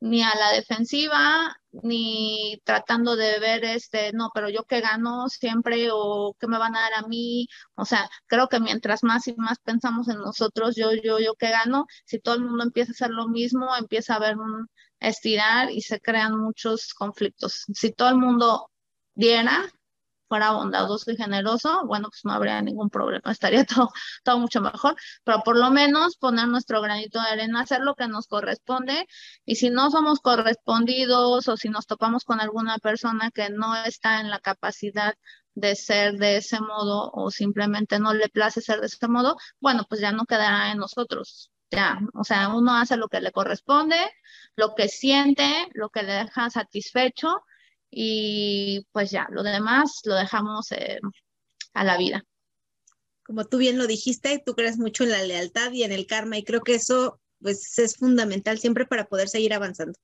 ni a la defensiva, ni tratando de ver este, no, pero yo qué gano siempre o qué me van a dar a mí. O sea, creo que mientras más y más pensamos en nosotros, yo, yo, yo qué gano, si todo el mundo empieza a hacer lo mismo, empieza a haber un estirar y se crean muchos conflictos. Si todo el mundo fuera bondadoso y generoso, bueno, pues no habría ningún problema, [LAUGHS] estaría todo, todo mucho mejor, pero por lo menos poner nuestro granito de arena, hacer lo que nos corresponde y si no somos correspondidos o si nos topamos con alguna persona que no está en la capacidad de ser de ese modo o simplemente no le place ser de ese modo, bueno, pues ya no quedará en nosotros. Ya, o sea, uno hace lo que le corresponde, lo que siente, lo que le deja satisfecho y pues ya, lo demás lo dejamos eh, a la vida. Como tú bien lo dijiste, tú crees mucho en la lealtad y en el karma y creo que eso pues es fundamental siempre para poder seguir avanzando.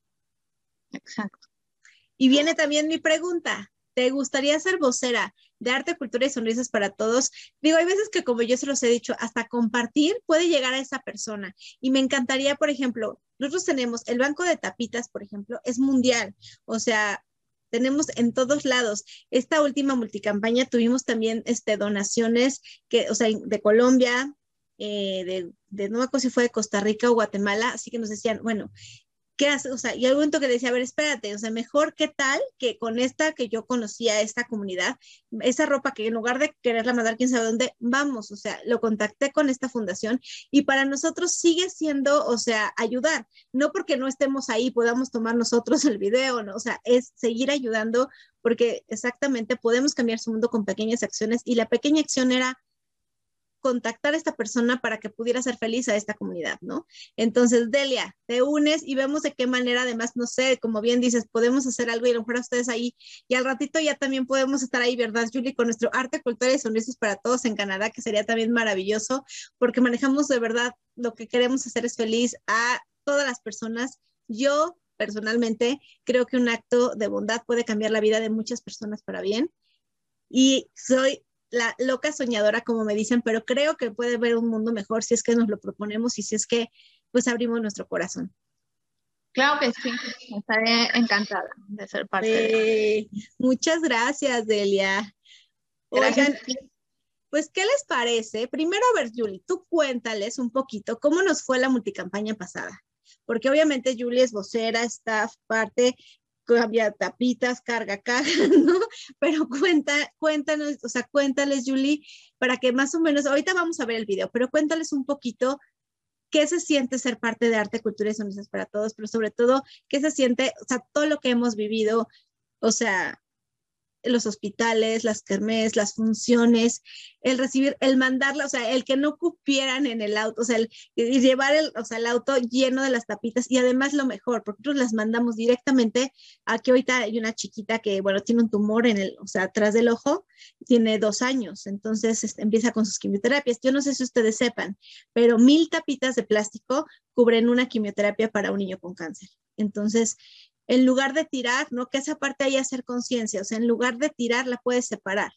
Exacto. Y viene también mi pregunta, ¿te gustaría ser vocera de arte, cultura y sonrisas para todos? Digo, hay veces que como yo se los he dicho, hasta compartir puede llegar a esa persona y me encantaría, por ejemplo, nosotros tenemos el banco de tapitas, por ejemplo, es mundial, o sea, tenemos en todos lados. Esta última multicampaña tuvimos también este, donaciones que, o sea, de Colombia, eh, de, de, no me acuerdo si fue de Costa Rica o Guatemala, así que nos decían, bueno, ¿qué hace? O sea, y un momento que decía, a ver, espérate, o sea, mejor qué tal que con esta que yo conocía, esta comunidad, esa ropa que en lugar de quererla mandar quién sabe dónde, vamos, o sea, lo contacté con esta fundación y para nosotros sigue siendo, o sea, ayudar, no porque no estemos ahí, podamos tomar nosotros [LAUGHS] el video, ¿no? O sea, es seguir ayudando porque exactamente podemos cambiar su mundo con pequeñas acciones y la pequeña acción era contactar a esta persona para que pudiera ser feliz a esta comunidad, ¿no? Entonces, Delia, te unes y vemos de qué manera, además, no sé, como bien dices, podemos hacer algo y a lo mejor ustedes ahí, y al ratito ya también podemos estar ahí, ¿verdad, Julie? Con nuestro arte, cultura y sonrisas para todos en Canadá, que sería también maravilloso, porque manejamos de verdad lo que queremos hacer es feliz a todas las personas. Yo, personalmente, creo que un acto de bondad puede cambiar la vida de muchas personas para bien. Y soy la loca soñadora, como me dicen, pero creo que puede haber un mundo mejor si es que nos lo proponemos y si es que pues abrimos nuestro corazón. Claro que sí, estaré encantada de ser parte de Eh, muchas gracias, Delia. Oigan, pues, ¿qué les parece? Primero, a ver, Julie, tú cuéntales un poquito cómo nos fue la multicampaña pasada. Porque obviamente Julie es vocera, staff, parte, cambia tapitas, carga caja, [LAUGHS] ¿no? Pero cuenta, cuéntanos, o sea, cuéntales, Julie, para que más o menos, ahorita vamos a ver el video, pero cuéntales un poquito qué se siente ser parte de Arte, Cultura y Sonrisas para Todos, pero sobre todo, qué se siente, o sea, todo lo que hemos vivido, o sea, los hospitales, las kermés, las funciones, el recibir, el mandarla, o sea, el que no cupieran en el auto, o sea, el, llevar el, o sea, el auto lleno de las tapitas y además lo mejor, porque nosotros las mandamos directamente, aquí ahorita hay una chiquita que, bueno, tiene un tumor en el, o sea, atrás del ojo, tiene dos años, entonces este, empieza con sus quimioterapias. Yo no sé si ustedes sepan, pero mil tapitas de plástico cubren una quimioterapia para un niño con cáncer. Entonces, en lugar de tirar, ¿no? Que esa parte hay hacer conciencia, o sea, en lugar de tirar, la puedes separar.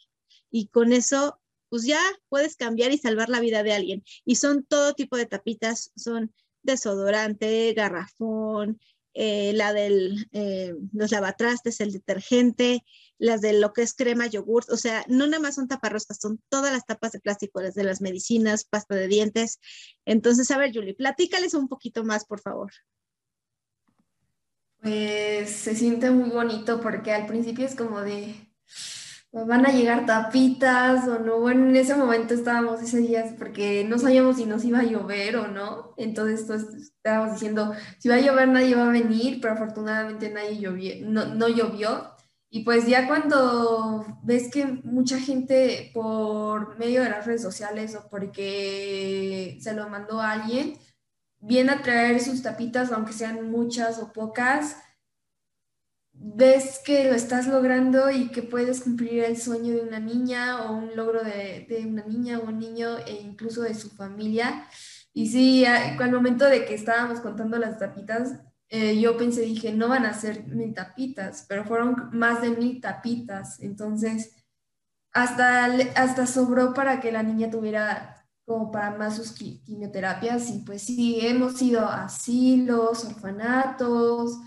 Y con eso, pues ya puedes cambiar y salvar la vida de alguien. Y son todo tipo de tapitas, son desodorante, garrafón, eh, la del, eh, los lavatrastes, el detergente, las de lo que es crema, yogur, o sea, no nada más son taparroscas, son todas las tapas de plástico, desde las medicinas, pasta de dientes. Entonces, a ver, Julie, platícales un poquito más, por favor. Pues pues se siente muy bonito porque al principio es como de, van a llegar tapitas o no. Bueno, en ese momento estábamos ese día porque no sabíamos si nos iba a llover o no. Entonces pues, estábamos diciendo, si va a llover nadie va a venir, pero afortunadamente nadie llovió, no, no llovió. Y pues ya cuando ves que mucha gente por medio de las redes sociales o porque se lo mandó a alguien, viene a traer sus tapitas, aunque sean muchas o pocas, ves que lo estás logrando y que puedes cumplir el sueño de una niña o un logro de, de una niña o un niño e incluso de su familia. Y sí, al momento de que estábamos contando las tapitas, eh, yo pensé, dije, no van a ser mil tapitas, pero fueron más de mil tapitas. Entonces, hasta, hasta sobró para que la niña tuviera como para más sus quimioterapias. Y pues sí, hemos ido a asilos, orfanatos,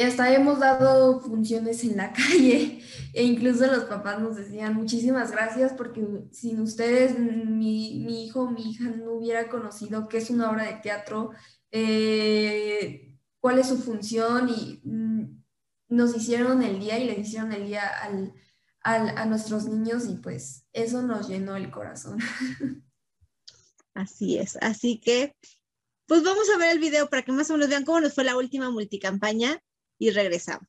hasta hemos dado funciones en la [LAUGHS] calle e incluso los papás nos decían muchísimas gracias porque sin ustedes mi, hijo mi hija no hubiera conocido qué es una obra de teatro, eh, cuál es su función y mm, nos hicieron el día y les hicieron el día al, a nuestros niños y pues eso nos llenó el corazón. [LAUGHS] Así es, así que pues vamos a ver el video para que más o menos vean cómo nos fue la última multicampaña y regresamos.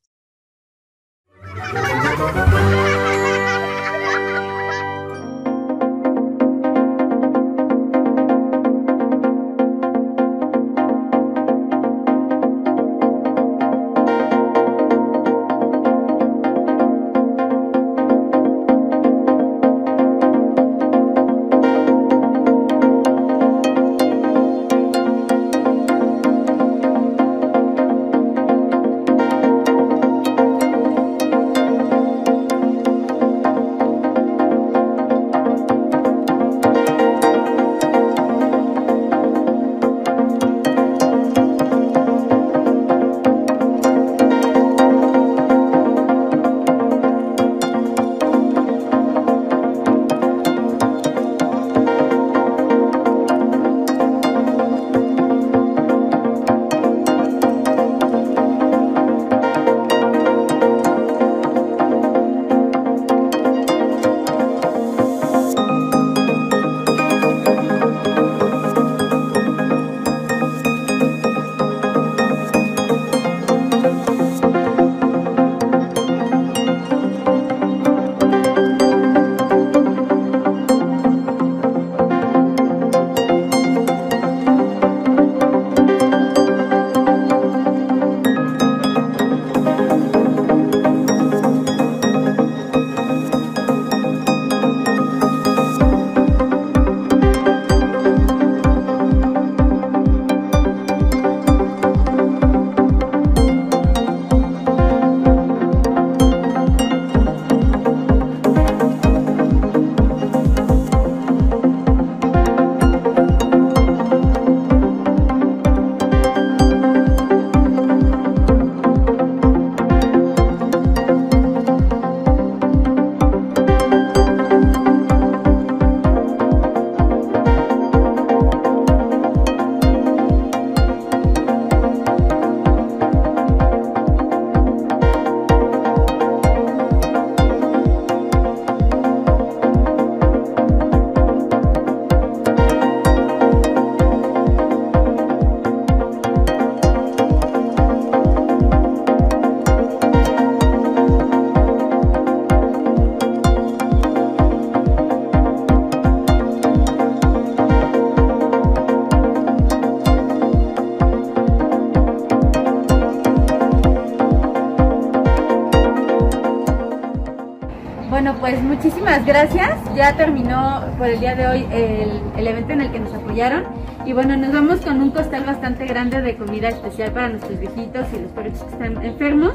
Pues muchísimas gracias. Ya terminó por el día de hoy el, evento en el que nos apoyaron. Y bueno, nos vamos con un costal bastante grande de comida especial para nuestros viejitos y los perritos que están enfermos.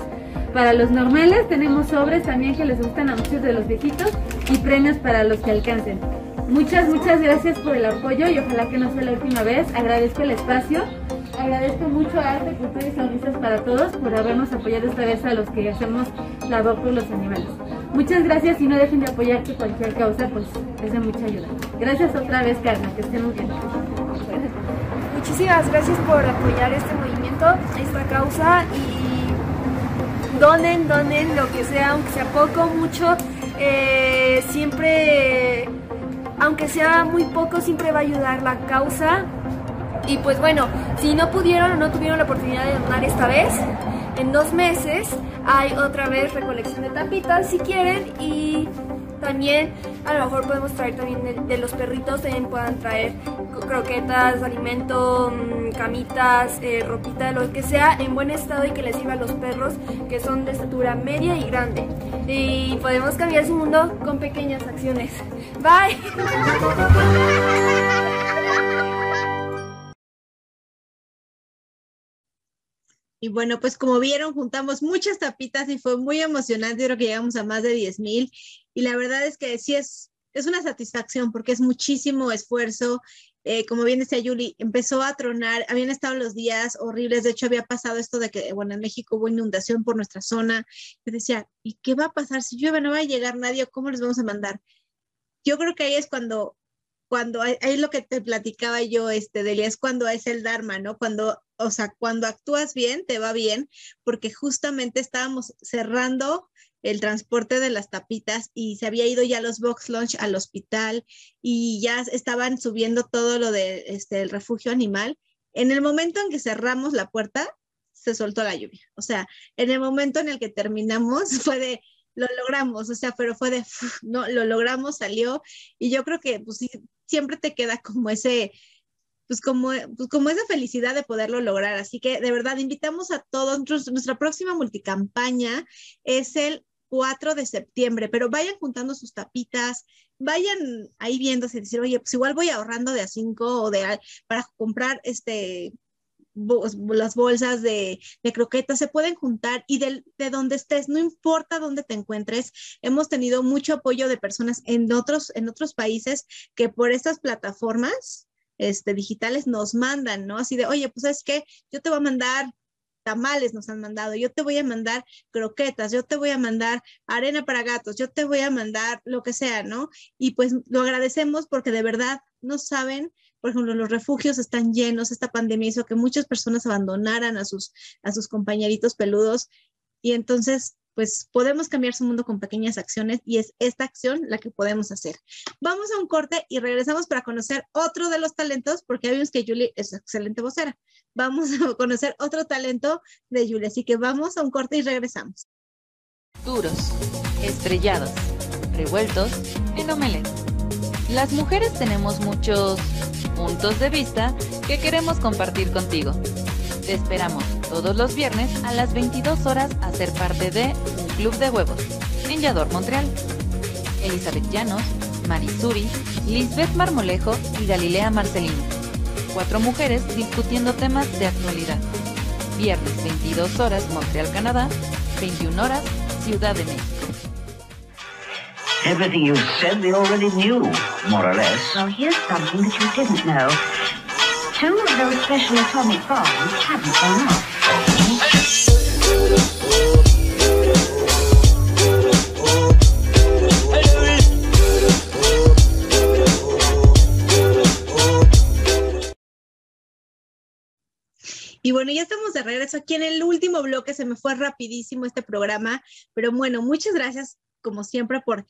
Para los normales tenemos sobres también que les gustan a muchos de los viejitos y premios para los que alcancen. Muchas, muchas gracias por el apoyo y ojalá que no sea la última vez. Agradezco el espacio. Agradezco mucho a Arte, Cultura y Sonrisas para todos por habernos apoyado esta vez a los que hacemos labor por los animales. Muchas gracias y no dejen de apoyar que cualquier causa pues es de mucha ayuda. Gracias otra vez, Carla, que estén muy bien. Muchísimas gracias por apoyar este movimiento, esta causa y donen, donen lo que sea, aunque sea poco, mucho. eh, siempre, aunque sea muy poco, siempre va a ayudar la causa. Y pues bueno, si no pudieron o no tuvieron la oportunidad de donar esta vez, en dos meses hay otra vez recolección de tapitas si quieren y también a lo mejor podemos traer también de, los perritos, también puedan traer croquetas, alimento, mm, camitas, eh, ropita, lo que sea en buen estado y que les sirva a los perros que son de estatura media y grande. Y podemos cambiar su mundo con pequeñas acciones. Bye. [LAUGHS] Y bueno, pues como vieron, juntamos muchas tapitas y fue muy emocionante. Yo creo que llegamos a más de 10 mil. Y la verdad es que sí es, es una satisfacción porque es muchísimo esfuerzo. Eh, como bien decía Yuli, empezó a tronar, habían estado los días horribles. De hecho, había pasado esto de que, bueno, en México hubo inundación por nuestra zona. Yo decía, ¿y qué va a pasar si llueve? No va a llegar nadie. ¿Cómo les vamos a mandar? Yo creo que ahí es cuando cuando es lo que te platicaba yo, este, Delia, es cuando es el Dharma, ¿no? Cuando, o sea, cuando actúas bien, te va bien, porque justamente estábamos cerrando el transporte de las tapitas y se había ido ya los box lunch al hospital y ya estaban subiendo todo lo de este el refugio animal. En el momento en que cerramos la puerta, se soltó la lluvia. O sea, en el momento en el que terminamos [LAUGHS] fue de lo logramos, o sea, pero fue de no, lo logramos, salió y yo creo que pues sí, siempre te queda como ese pues como, pues como esa felicidad de poderlo lograr. Así que de verdad invitamos a todos. Nuestra próxima multicampaña es el 4 de septiembre, pero vayan juntando sus tapitas, vayan ahí viéndose decir, oye, pues igual voy ahorrando de a 5 o de a, para comprar este las bolsas de, de, croquetas se pueden juntar y de, de, donde estés, no importa dónde te encuentres, hemos tenido mucho apoyo de personas en otros, en otros países que por estas plataformas este, digitales nos mandan, ¿no? Así de, oye, pues es que yo te voy a mandar tamales nos han mandado, yo te voy a mandar croquetas, yo te voy a mandar arena para gatos, yo te voy a mandar lo que sea, ¿no? Y pues lo agradecemos porque de verdad no saben, por ejemplo, los refugios están llenos, esta pandemia hizo que muchas personas abandonaran a sus, a sus compañeritos peludos y entonces pues podemos cambiar su mundo con pequeñas acciones y es esta acción la que podemos hacer. Vamos a un corte y regresamos para conocer otro de los talentos, porque ya vimos que Julie es excelente vocera. Vamos a conocer otro talento de Julie, así que vamos a un corte y regresamos. Duros, estrellados, revueltos en omelette. Las mujeres tenemos muchos puntos de vista que queremos compartir contigo. Te esperamos todos los viernes a las 22 horas a ser parte de Un Club de Huevos en Yador, Montreal. Elizabeth Llanos, Marisuri, Lisbeth Marmolejo y Galilea Marcelino. Cuatro mujeres discutiendo temas de actualidad. Viernes 22 horas Montreal, Canadá, 21 horas Ciudad de México. Everything you said we already knew, more or less. Well, here's something that you didn't know. Two of those special atomic bombs haven't gone off. Y bueno, ya estamos de regreso aquí en el último bloque, se me fue rapidísimo este programa, pero bueno, muchas gracias como siempre por,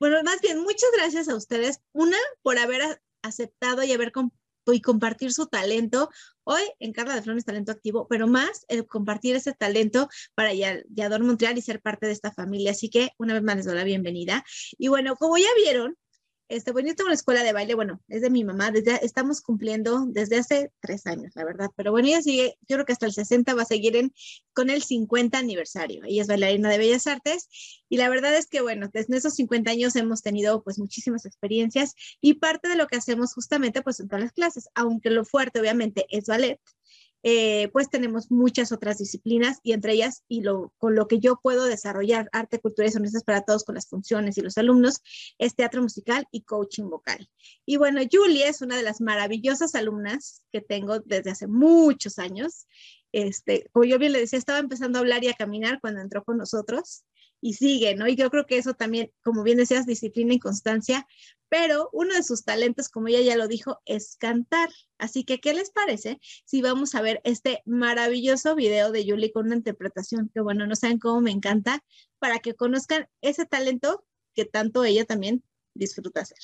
bueno, más bien, muchas gracias a ustedes, una, por haber aceptado y haber comp y compartir su talento hoy en Carla de Flores Talento Activo, pero más el compartir ese talento para Yador Montreal y ser parte de esta familia. Así que una vez más les doy la bienvenida. Y bueno, como ya vieron, este, bueno, yo tengo una escuela de baile, bueno, es de mi mamá, desde, estamos cumpliendo desde hace tres años, la verdad, pero bueno, ella sigue, yo creo que hasta el 60 va a seguir con el 50 aniversario. Ella es bailarina de Bellas Artes y la verdad es que, bueno, desde esos 50 años hemos tenido pues muchísimas experiencias y parte de lo que hacemos justamente pues en todas las clases, aunque lo fuerte obviamente es ballet, eh, pues tenemos muchas otras disciplinas y entre ellas, y lo, con lo que yo puedo desarrollar arte, cultura y sonrisas para todos con las funciones y los alumnos, es teatro musical y coaching vocal. Y bueno, Julie es una de las maravillosas alumnas que tengo desde hace muchos años. Este, como yo bien le decía, estaba empezando a hablar y a caminar cuando entró con nosotros. y sigue, ¿no? Y yo creo que eso también, como bien decías, disciplina y constancia, pero uno de sus talentos, como ella ya lo dijo, es cantar. Así que, ¿qué les parece si vamos a ver este maravilloso video de Julie con una interpretación que, bueno, no saben cómo me encanta, para que conozcan ese talento que tanto ella también disfruta hacer.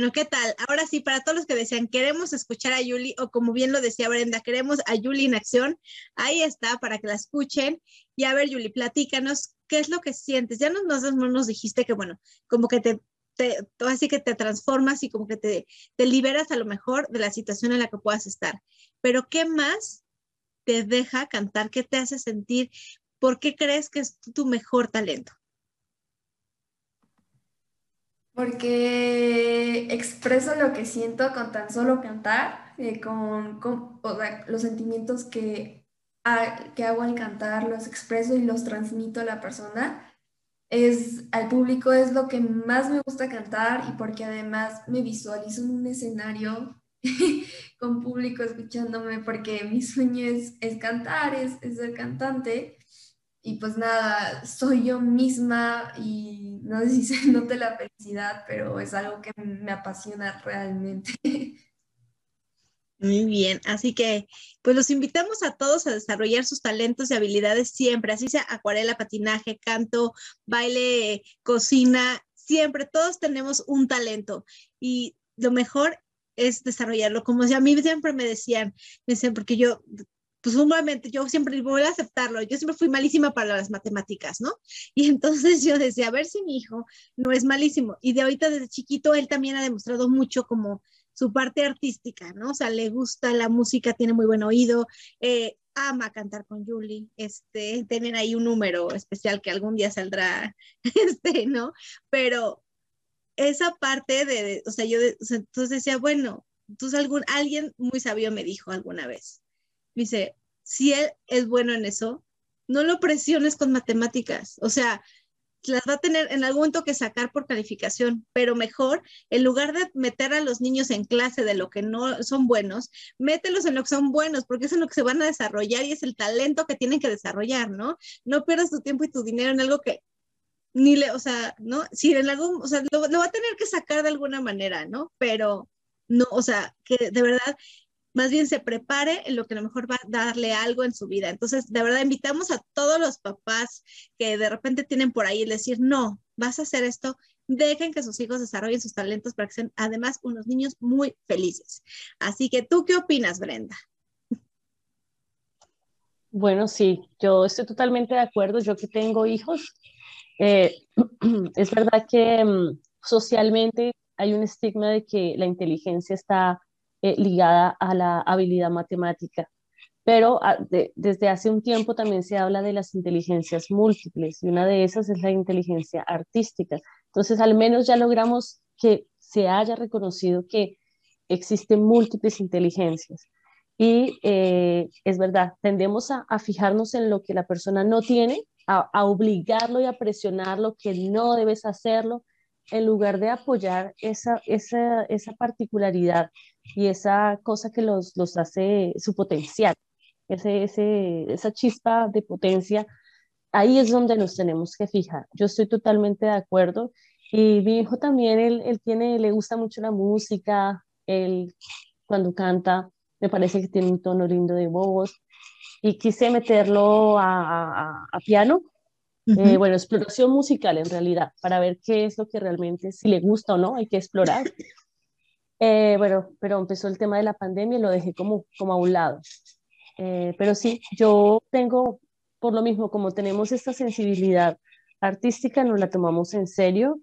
Bueno, ¿qué tal? Ahora sí, para todos los que decían, queremos escuchar a Yuli, o como bien lo decía Brenda, queremos a Yuli en acción, ahí está para que la escuchen. Y a ver, Yuli, platícanos, ¿qué es lo que sientes? Ya nos, nos, dijiste que, bueno, como que te, te, así que te transformas y como que te, te liberas a lo mejor de la situación en la que puedas estar. Pero, ¿qué más te deja cantar? ¿Qué te hace sentir? ¿Por qué crees que es tu mejor talento? Porque expreso lo que siento con tan solo cantar, eh, con, con- o sea, los sentimientos que, ha- que hago al cantar, los expreso y los transmito a la persona. Es, al público es lo que más me gusta cantar y porque además me visualizo en un escenario [LAUGHS] con público escuchándome porque mi sueño es, es cantar, es, es ser cantante. Y pues nada, soy yo misma y no sé si [LAUGHS] se note la felicidad, pero es algo que me apasiona realmente. [LAUGHS] Muy bien, así que pues los invitamos a todos a desarrollar sus talentos y habilidades siempre, así sea acuarela, patinaje, canto, baile, cocina, siempre todos tenemos un talento y lo mejor es desarrollarlo, como si a mí siempre me decían, me decían, porque yo, pues sumamente, yo siempre voy a aceptarlo, yo siempre fui malísima para las matemáticas, ¿no? [LAUGHS] Y entonces yo decía, a ver si mi hijo no es malísimo. Y de ahorita desde chiquito él también ha demostrado mucho como su parte artística, ¿no? O sea, le gusta la música, tiene muy buen oído, eh, ama cantar con Julie, este, tienen ahí un número especial que algún día saldrá, [LAUGHS] este, ¿no? Pero esa parte de, o sea, yo entonces decía, bueno, entonces algún, alguien muy sabio me dijo alguna vez, dice, si él es bueno en eso, no lo presiones con matemáticas, o sea, las va a tener en algún momento que sacar por calificación, pero mejor, en lugar de meter a los niños en clase de lo que no son buenos, mételos en lo que son buenos, porque es en lo que se van a desarrollar y es el talento que tienen que desarrollar, ¿no? No pierdas tu tiempo y tu dinero en algo que ni le, o sea, ¿no? Si en algún, o sea, lo, lo va a tener que sacar de alguna manera, ¿no? Pero no, o sea, que de verdad más bien se prepare en lo que a lo mejor va a darle algo en su vida. Entonces, de verdad, invitamos a todos los papás que de repente tienen por ahí el decir, no, vas a hacer esto, dejen que sus hijos desarrollen sus talentos para que sean además unos niños muy felices. Así que, ¿tú qué opinas, Brenda? Bueno, sí, yo estoy totalmente de acuerdo. Yo que tengo hijos, eh, [CLEARS THROAT] es verdad que mm, socialmente hay un estigma de que la inteligencia está eh, ligada a la habilidad matemática, pero ah, de- desde hace un tiempo también se habla de las inteligencias múltiples y una de esas es la inteligencia artística. Entonces, al menos ya logramos que se haya reconocido que existen múltiples inteligencias. Y eh, es verdad, tendemos a, fijarnos en lo que la persona no tiene, a, a obligarlo y a presionarlo que no debes hacerlo, en lugar de apoyar esa, esa, esa particularidad y esa cosa que los, los hace su potencial, ese, ese, esa chispa de potencia, ahí es donde nos tenemos que fijar. Yo estoy totalmente de acuerdo. Y mi hijo también, él, él tiene, le gusta mucho la música, él cuando canta, me parece que tiene un tono lindo de voz y quise meterlo a, a- a piano. Eh, bueno, exploración musical en realidad, para ver qué es lo que realmente, si le gusta o no, hay que explorar. Eh, bueno, pero empezó el tema de la pandemia y lo dejé como, como a un lado. Eh, pero sí, yo tengo, por lo mismo, como tenemos esta sensibilidad artística, nos la tomamos en serio,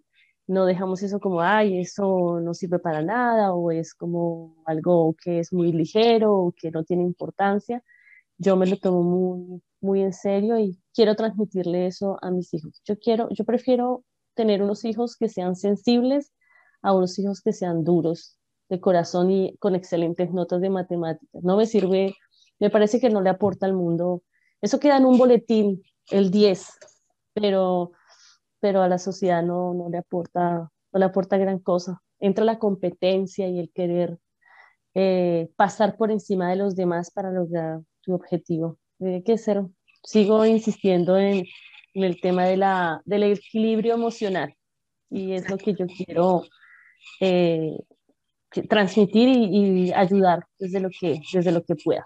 no dejamos eso como, ay, eso no sirve para nada, o es como algo que es muy ligero, o que no tiene importancia. Yo me lo tomo muy, muy en serio y quiero transmitirle eso a mis hijos. Yo quiero, yo prefiero tener unos hijos que sean sensibles a unos hijos que sean duros de corazón y con excelentes notas de matemáticas. No me sirve, me parece que no le aporta al mundo. Eso queda en un boletín, el 10, pero, pero a la sociedad no, no le aporta, no le aporta gran cosa. Entra la competencia y el querer eh, pasar por encima de los demás para lograr tu objetivo. Tiene que ser, sigo insistiendo en, el tema de la, del equilibrio emocional y es lo que yo quiero eh, transmitir y, y ayudar desde lo que, desde lo que pueda.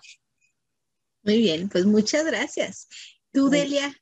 Muy bien, pues muchas gracias. ¿Tú, Delia?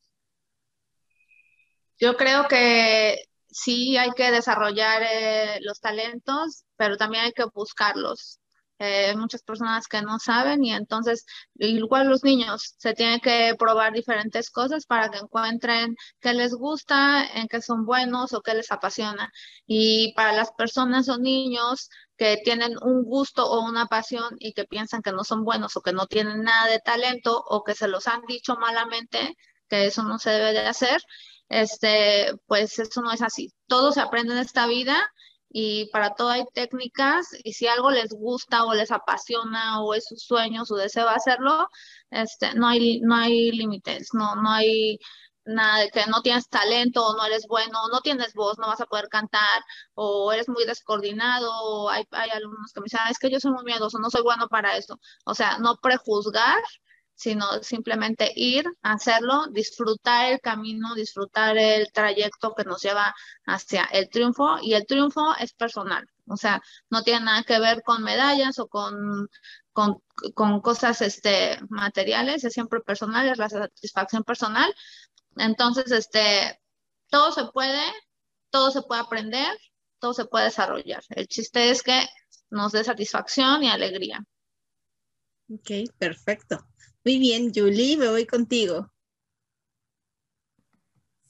Yo creo que sí hay que desarrollar eh, los talentos, pero también hay que buscarlos. Eh, muchas personas que no saben y entonces, igual los niños, se tienen que probar diferentes cosas para que encuentren qué les gusta, en qué son buenos o qué les apasiona. Y para las personas o niños que tienen un gusto o una pasión y que piensan que no son buenos o que no tienen nada de talento o que se los han dicho malamente, que eso no se debe de hacer, este, pues eso no es así. Todo se aprende en esta vida y para todo hay técnicas y si algo les gusta o les apasiona o es su sueño, su deseo hacerlo, este, no hay, no hay límites, no, no hay nada de que no tienes talento o no eres bueno, no tienes voz, no vas a poder cantar o eres muy descoordinado o hay, hay alumnos que me dicen, "Ah, es que yo soy muy miedoso, no soy bueno para eso. O sea, no prejuzgar, sino simplemente ir, hacerlo, disfrutar el camino, disfrutar el trayecto que nos lleva hacia el triunfo y el triunfo es personal. O sea, no tiene nada que ver con medallas o con, con, cosas este, materiales, es siempre personal, es la satisfacción personal. Entonces, este, todo se puede, todo se puede aprender, todo se puede desarrollar. El chiste es que nos dé satisfacción y alegría. Ok, perfecto. Muy bien, Julie, me voy contigo.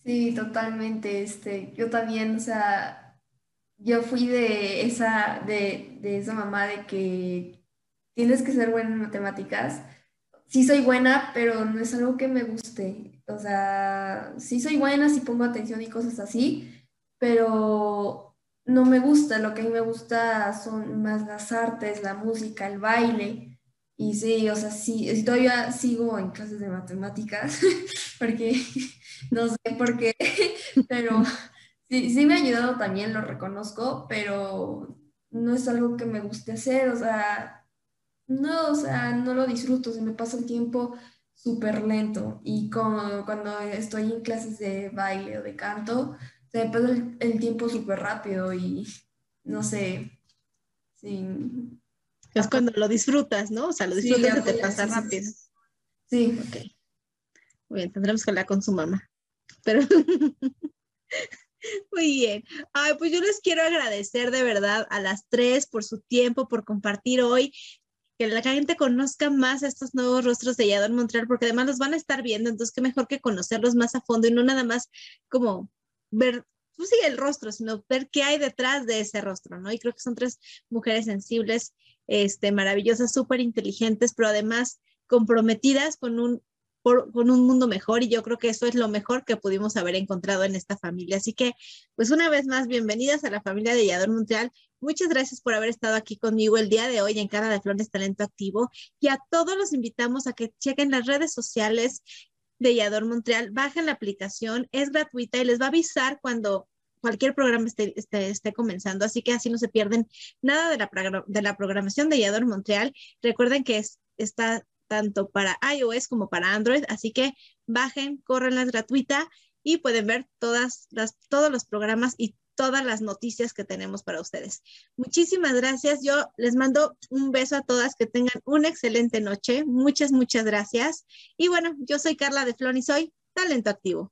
Sí, totalmente. Este, yo también, o sea, yo fui de esa, de, de esa mamá de que tienes que ser buena en matemáticas. Sí soy buena, pero no es algo que me guste. O sea, sí soy buena, sí pongo atención y cosas así, pero no me gusta. Lo que a mí me gusta son más las artes, la música, el baile. Y sí, o sea, sí, todavía sigo en clases de matemáticas, [LAUGHS] porque [LAUGHS] no sé por qué, [LAUGHS] pero sí, sí me ha ayudado también, lo reconozco, pero no es algo que me guste hacer, o sea, no, o sea, no lo disfruto, se me pasa el tiempo súper lento y como cuando estoy en clases de baile o de canto, se me pasa el, el tiempo súper rápido y no sé, sí. Es cuando lo disfrutas, ¿no? O sea, lo Sí, disfrutas y te apoya, pasa sí, sí, rápido. Sí. Ok. Muy bien, tendremos que hablar con su mamá. Pero [LAUGHS] muy bien. Ay, pues yo les quiero agradecer de verdad a las tres por su tiempo, por compartir hoy, que la gente conozca más estos nuevos rostros de Yador Montreal, porque además los van a estar viendo, entonces qué mejor que conocerlos más a fondo y no nada más como ver, pues sí, el rostro, sino ver qué hay detrás de ese rostro, ¿no? Y creo que son tres mujeres sensibles, este, maravillosas, súper inteligentes, pero además comprometidas con un, con un mundo mejor y yo creo que eso es lo mejor que pudimos haber encontrado en esta familia. Así que, pues una vez más, bienvenidas a la familia de Yador Montreal. Muchas gracias por haber estado aquí conmigo el día de hoy en Cara de Flores Talento Activo y a todos los invitamos a que chequen las redes sociales de Yador Montreal, bajen la aplicación, es gratuita y les va a avisar cuando cualquier programa esté, esté, esté comenzando, así que así no se pierden nada de la, de la programación de Yador Montreal. Recuerden que es, está tanto para iOS como para Android, así que bajen, corren gratuita y pueden ver todas las, todos los programas y todas las noticias que tenemos para ustedes. Muchísimas gracias. Yo les mando un beso a todas, que tengan una excelente noche. Muchas, muchas gracias. Y bueno, yo soy Carla de Flon y soy Talento Activo.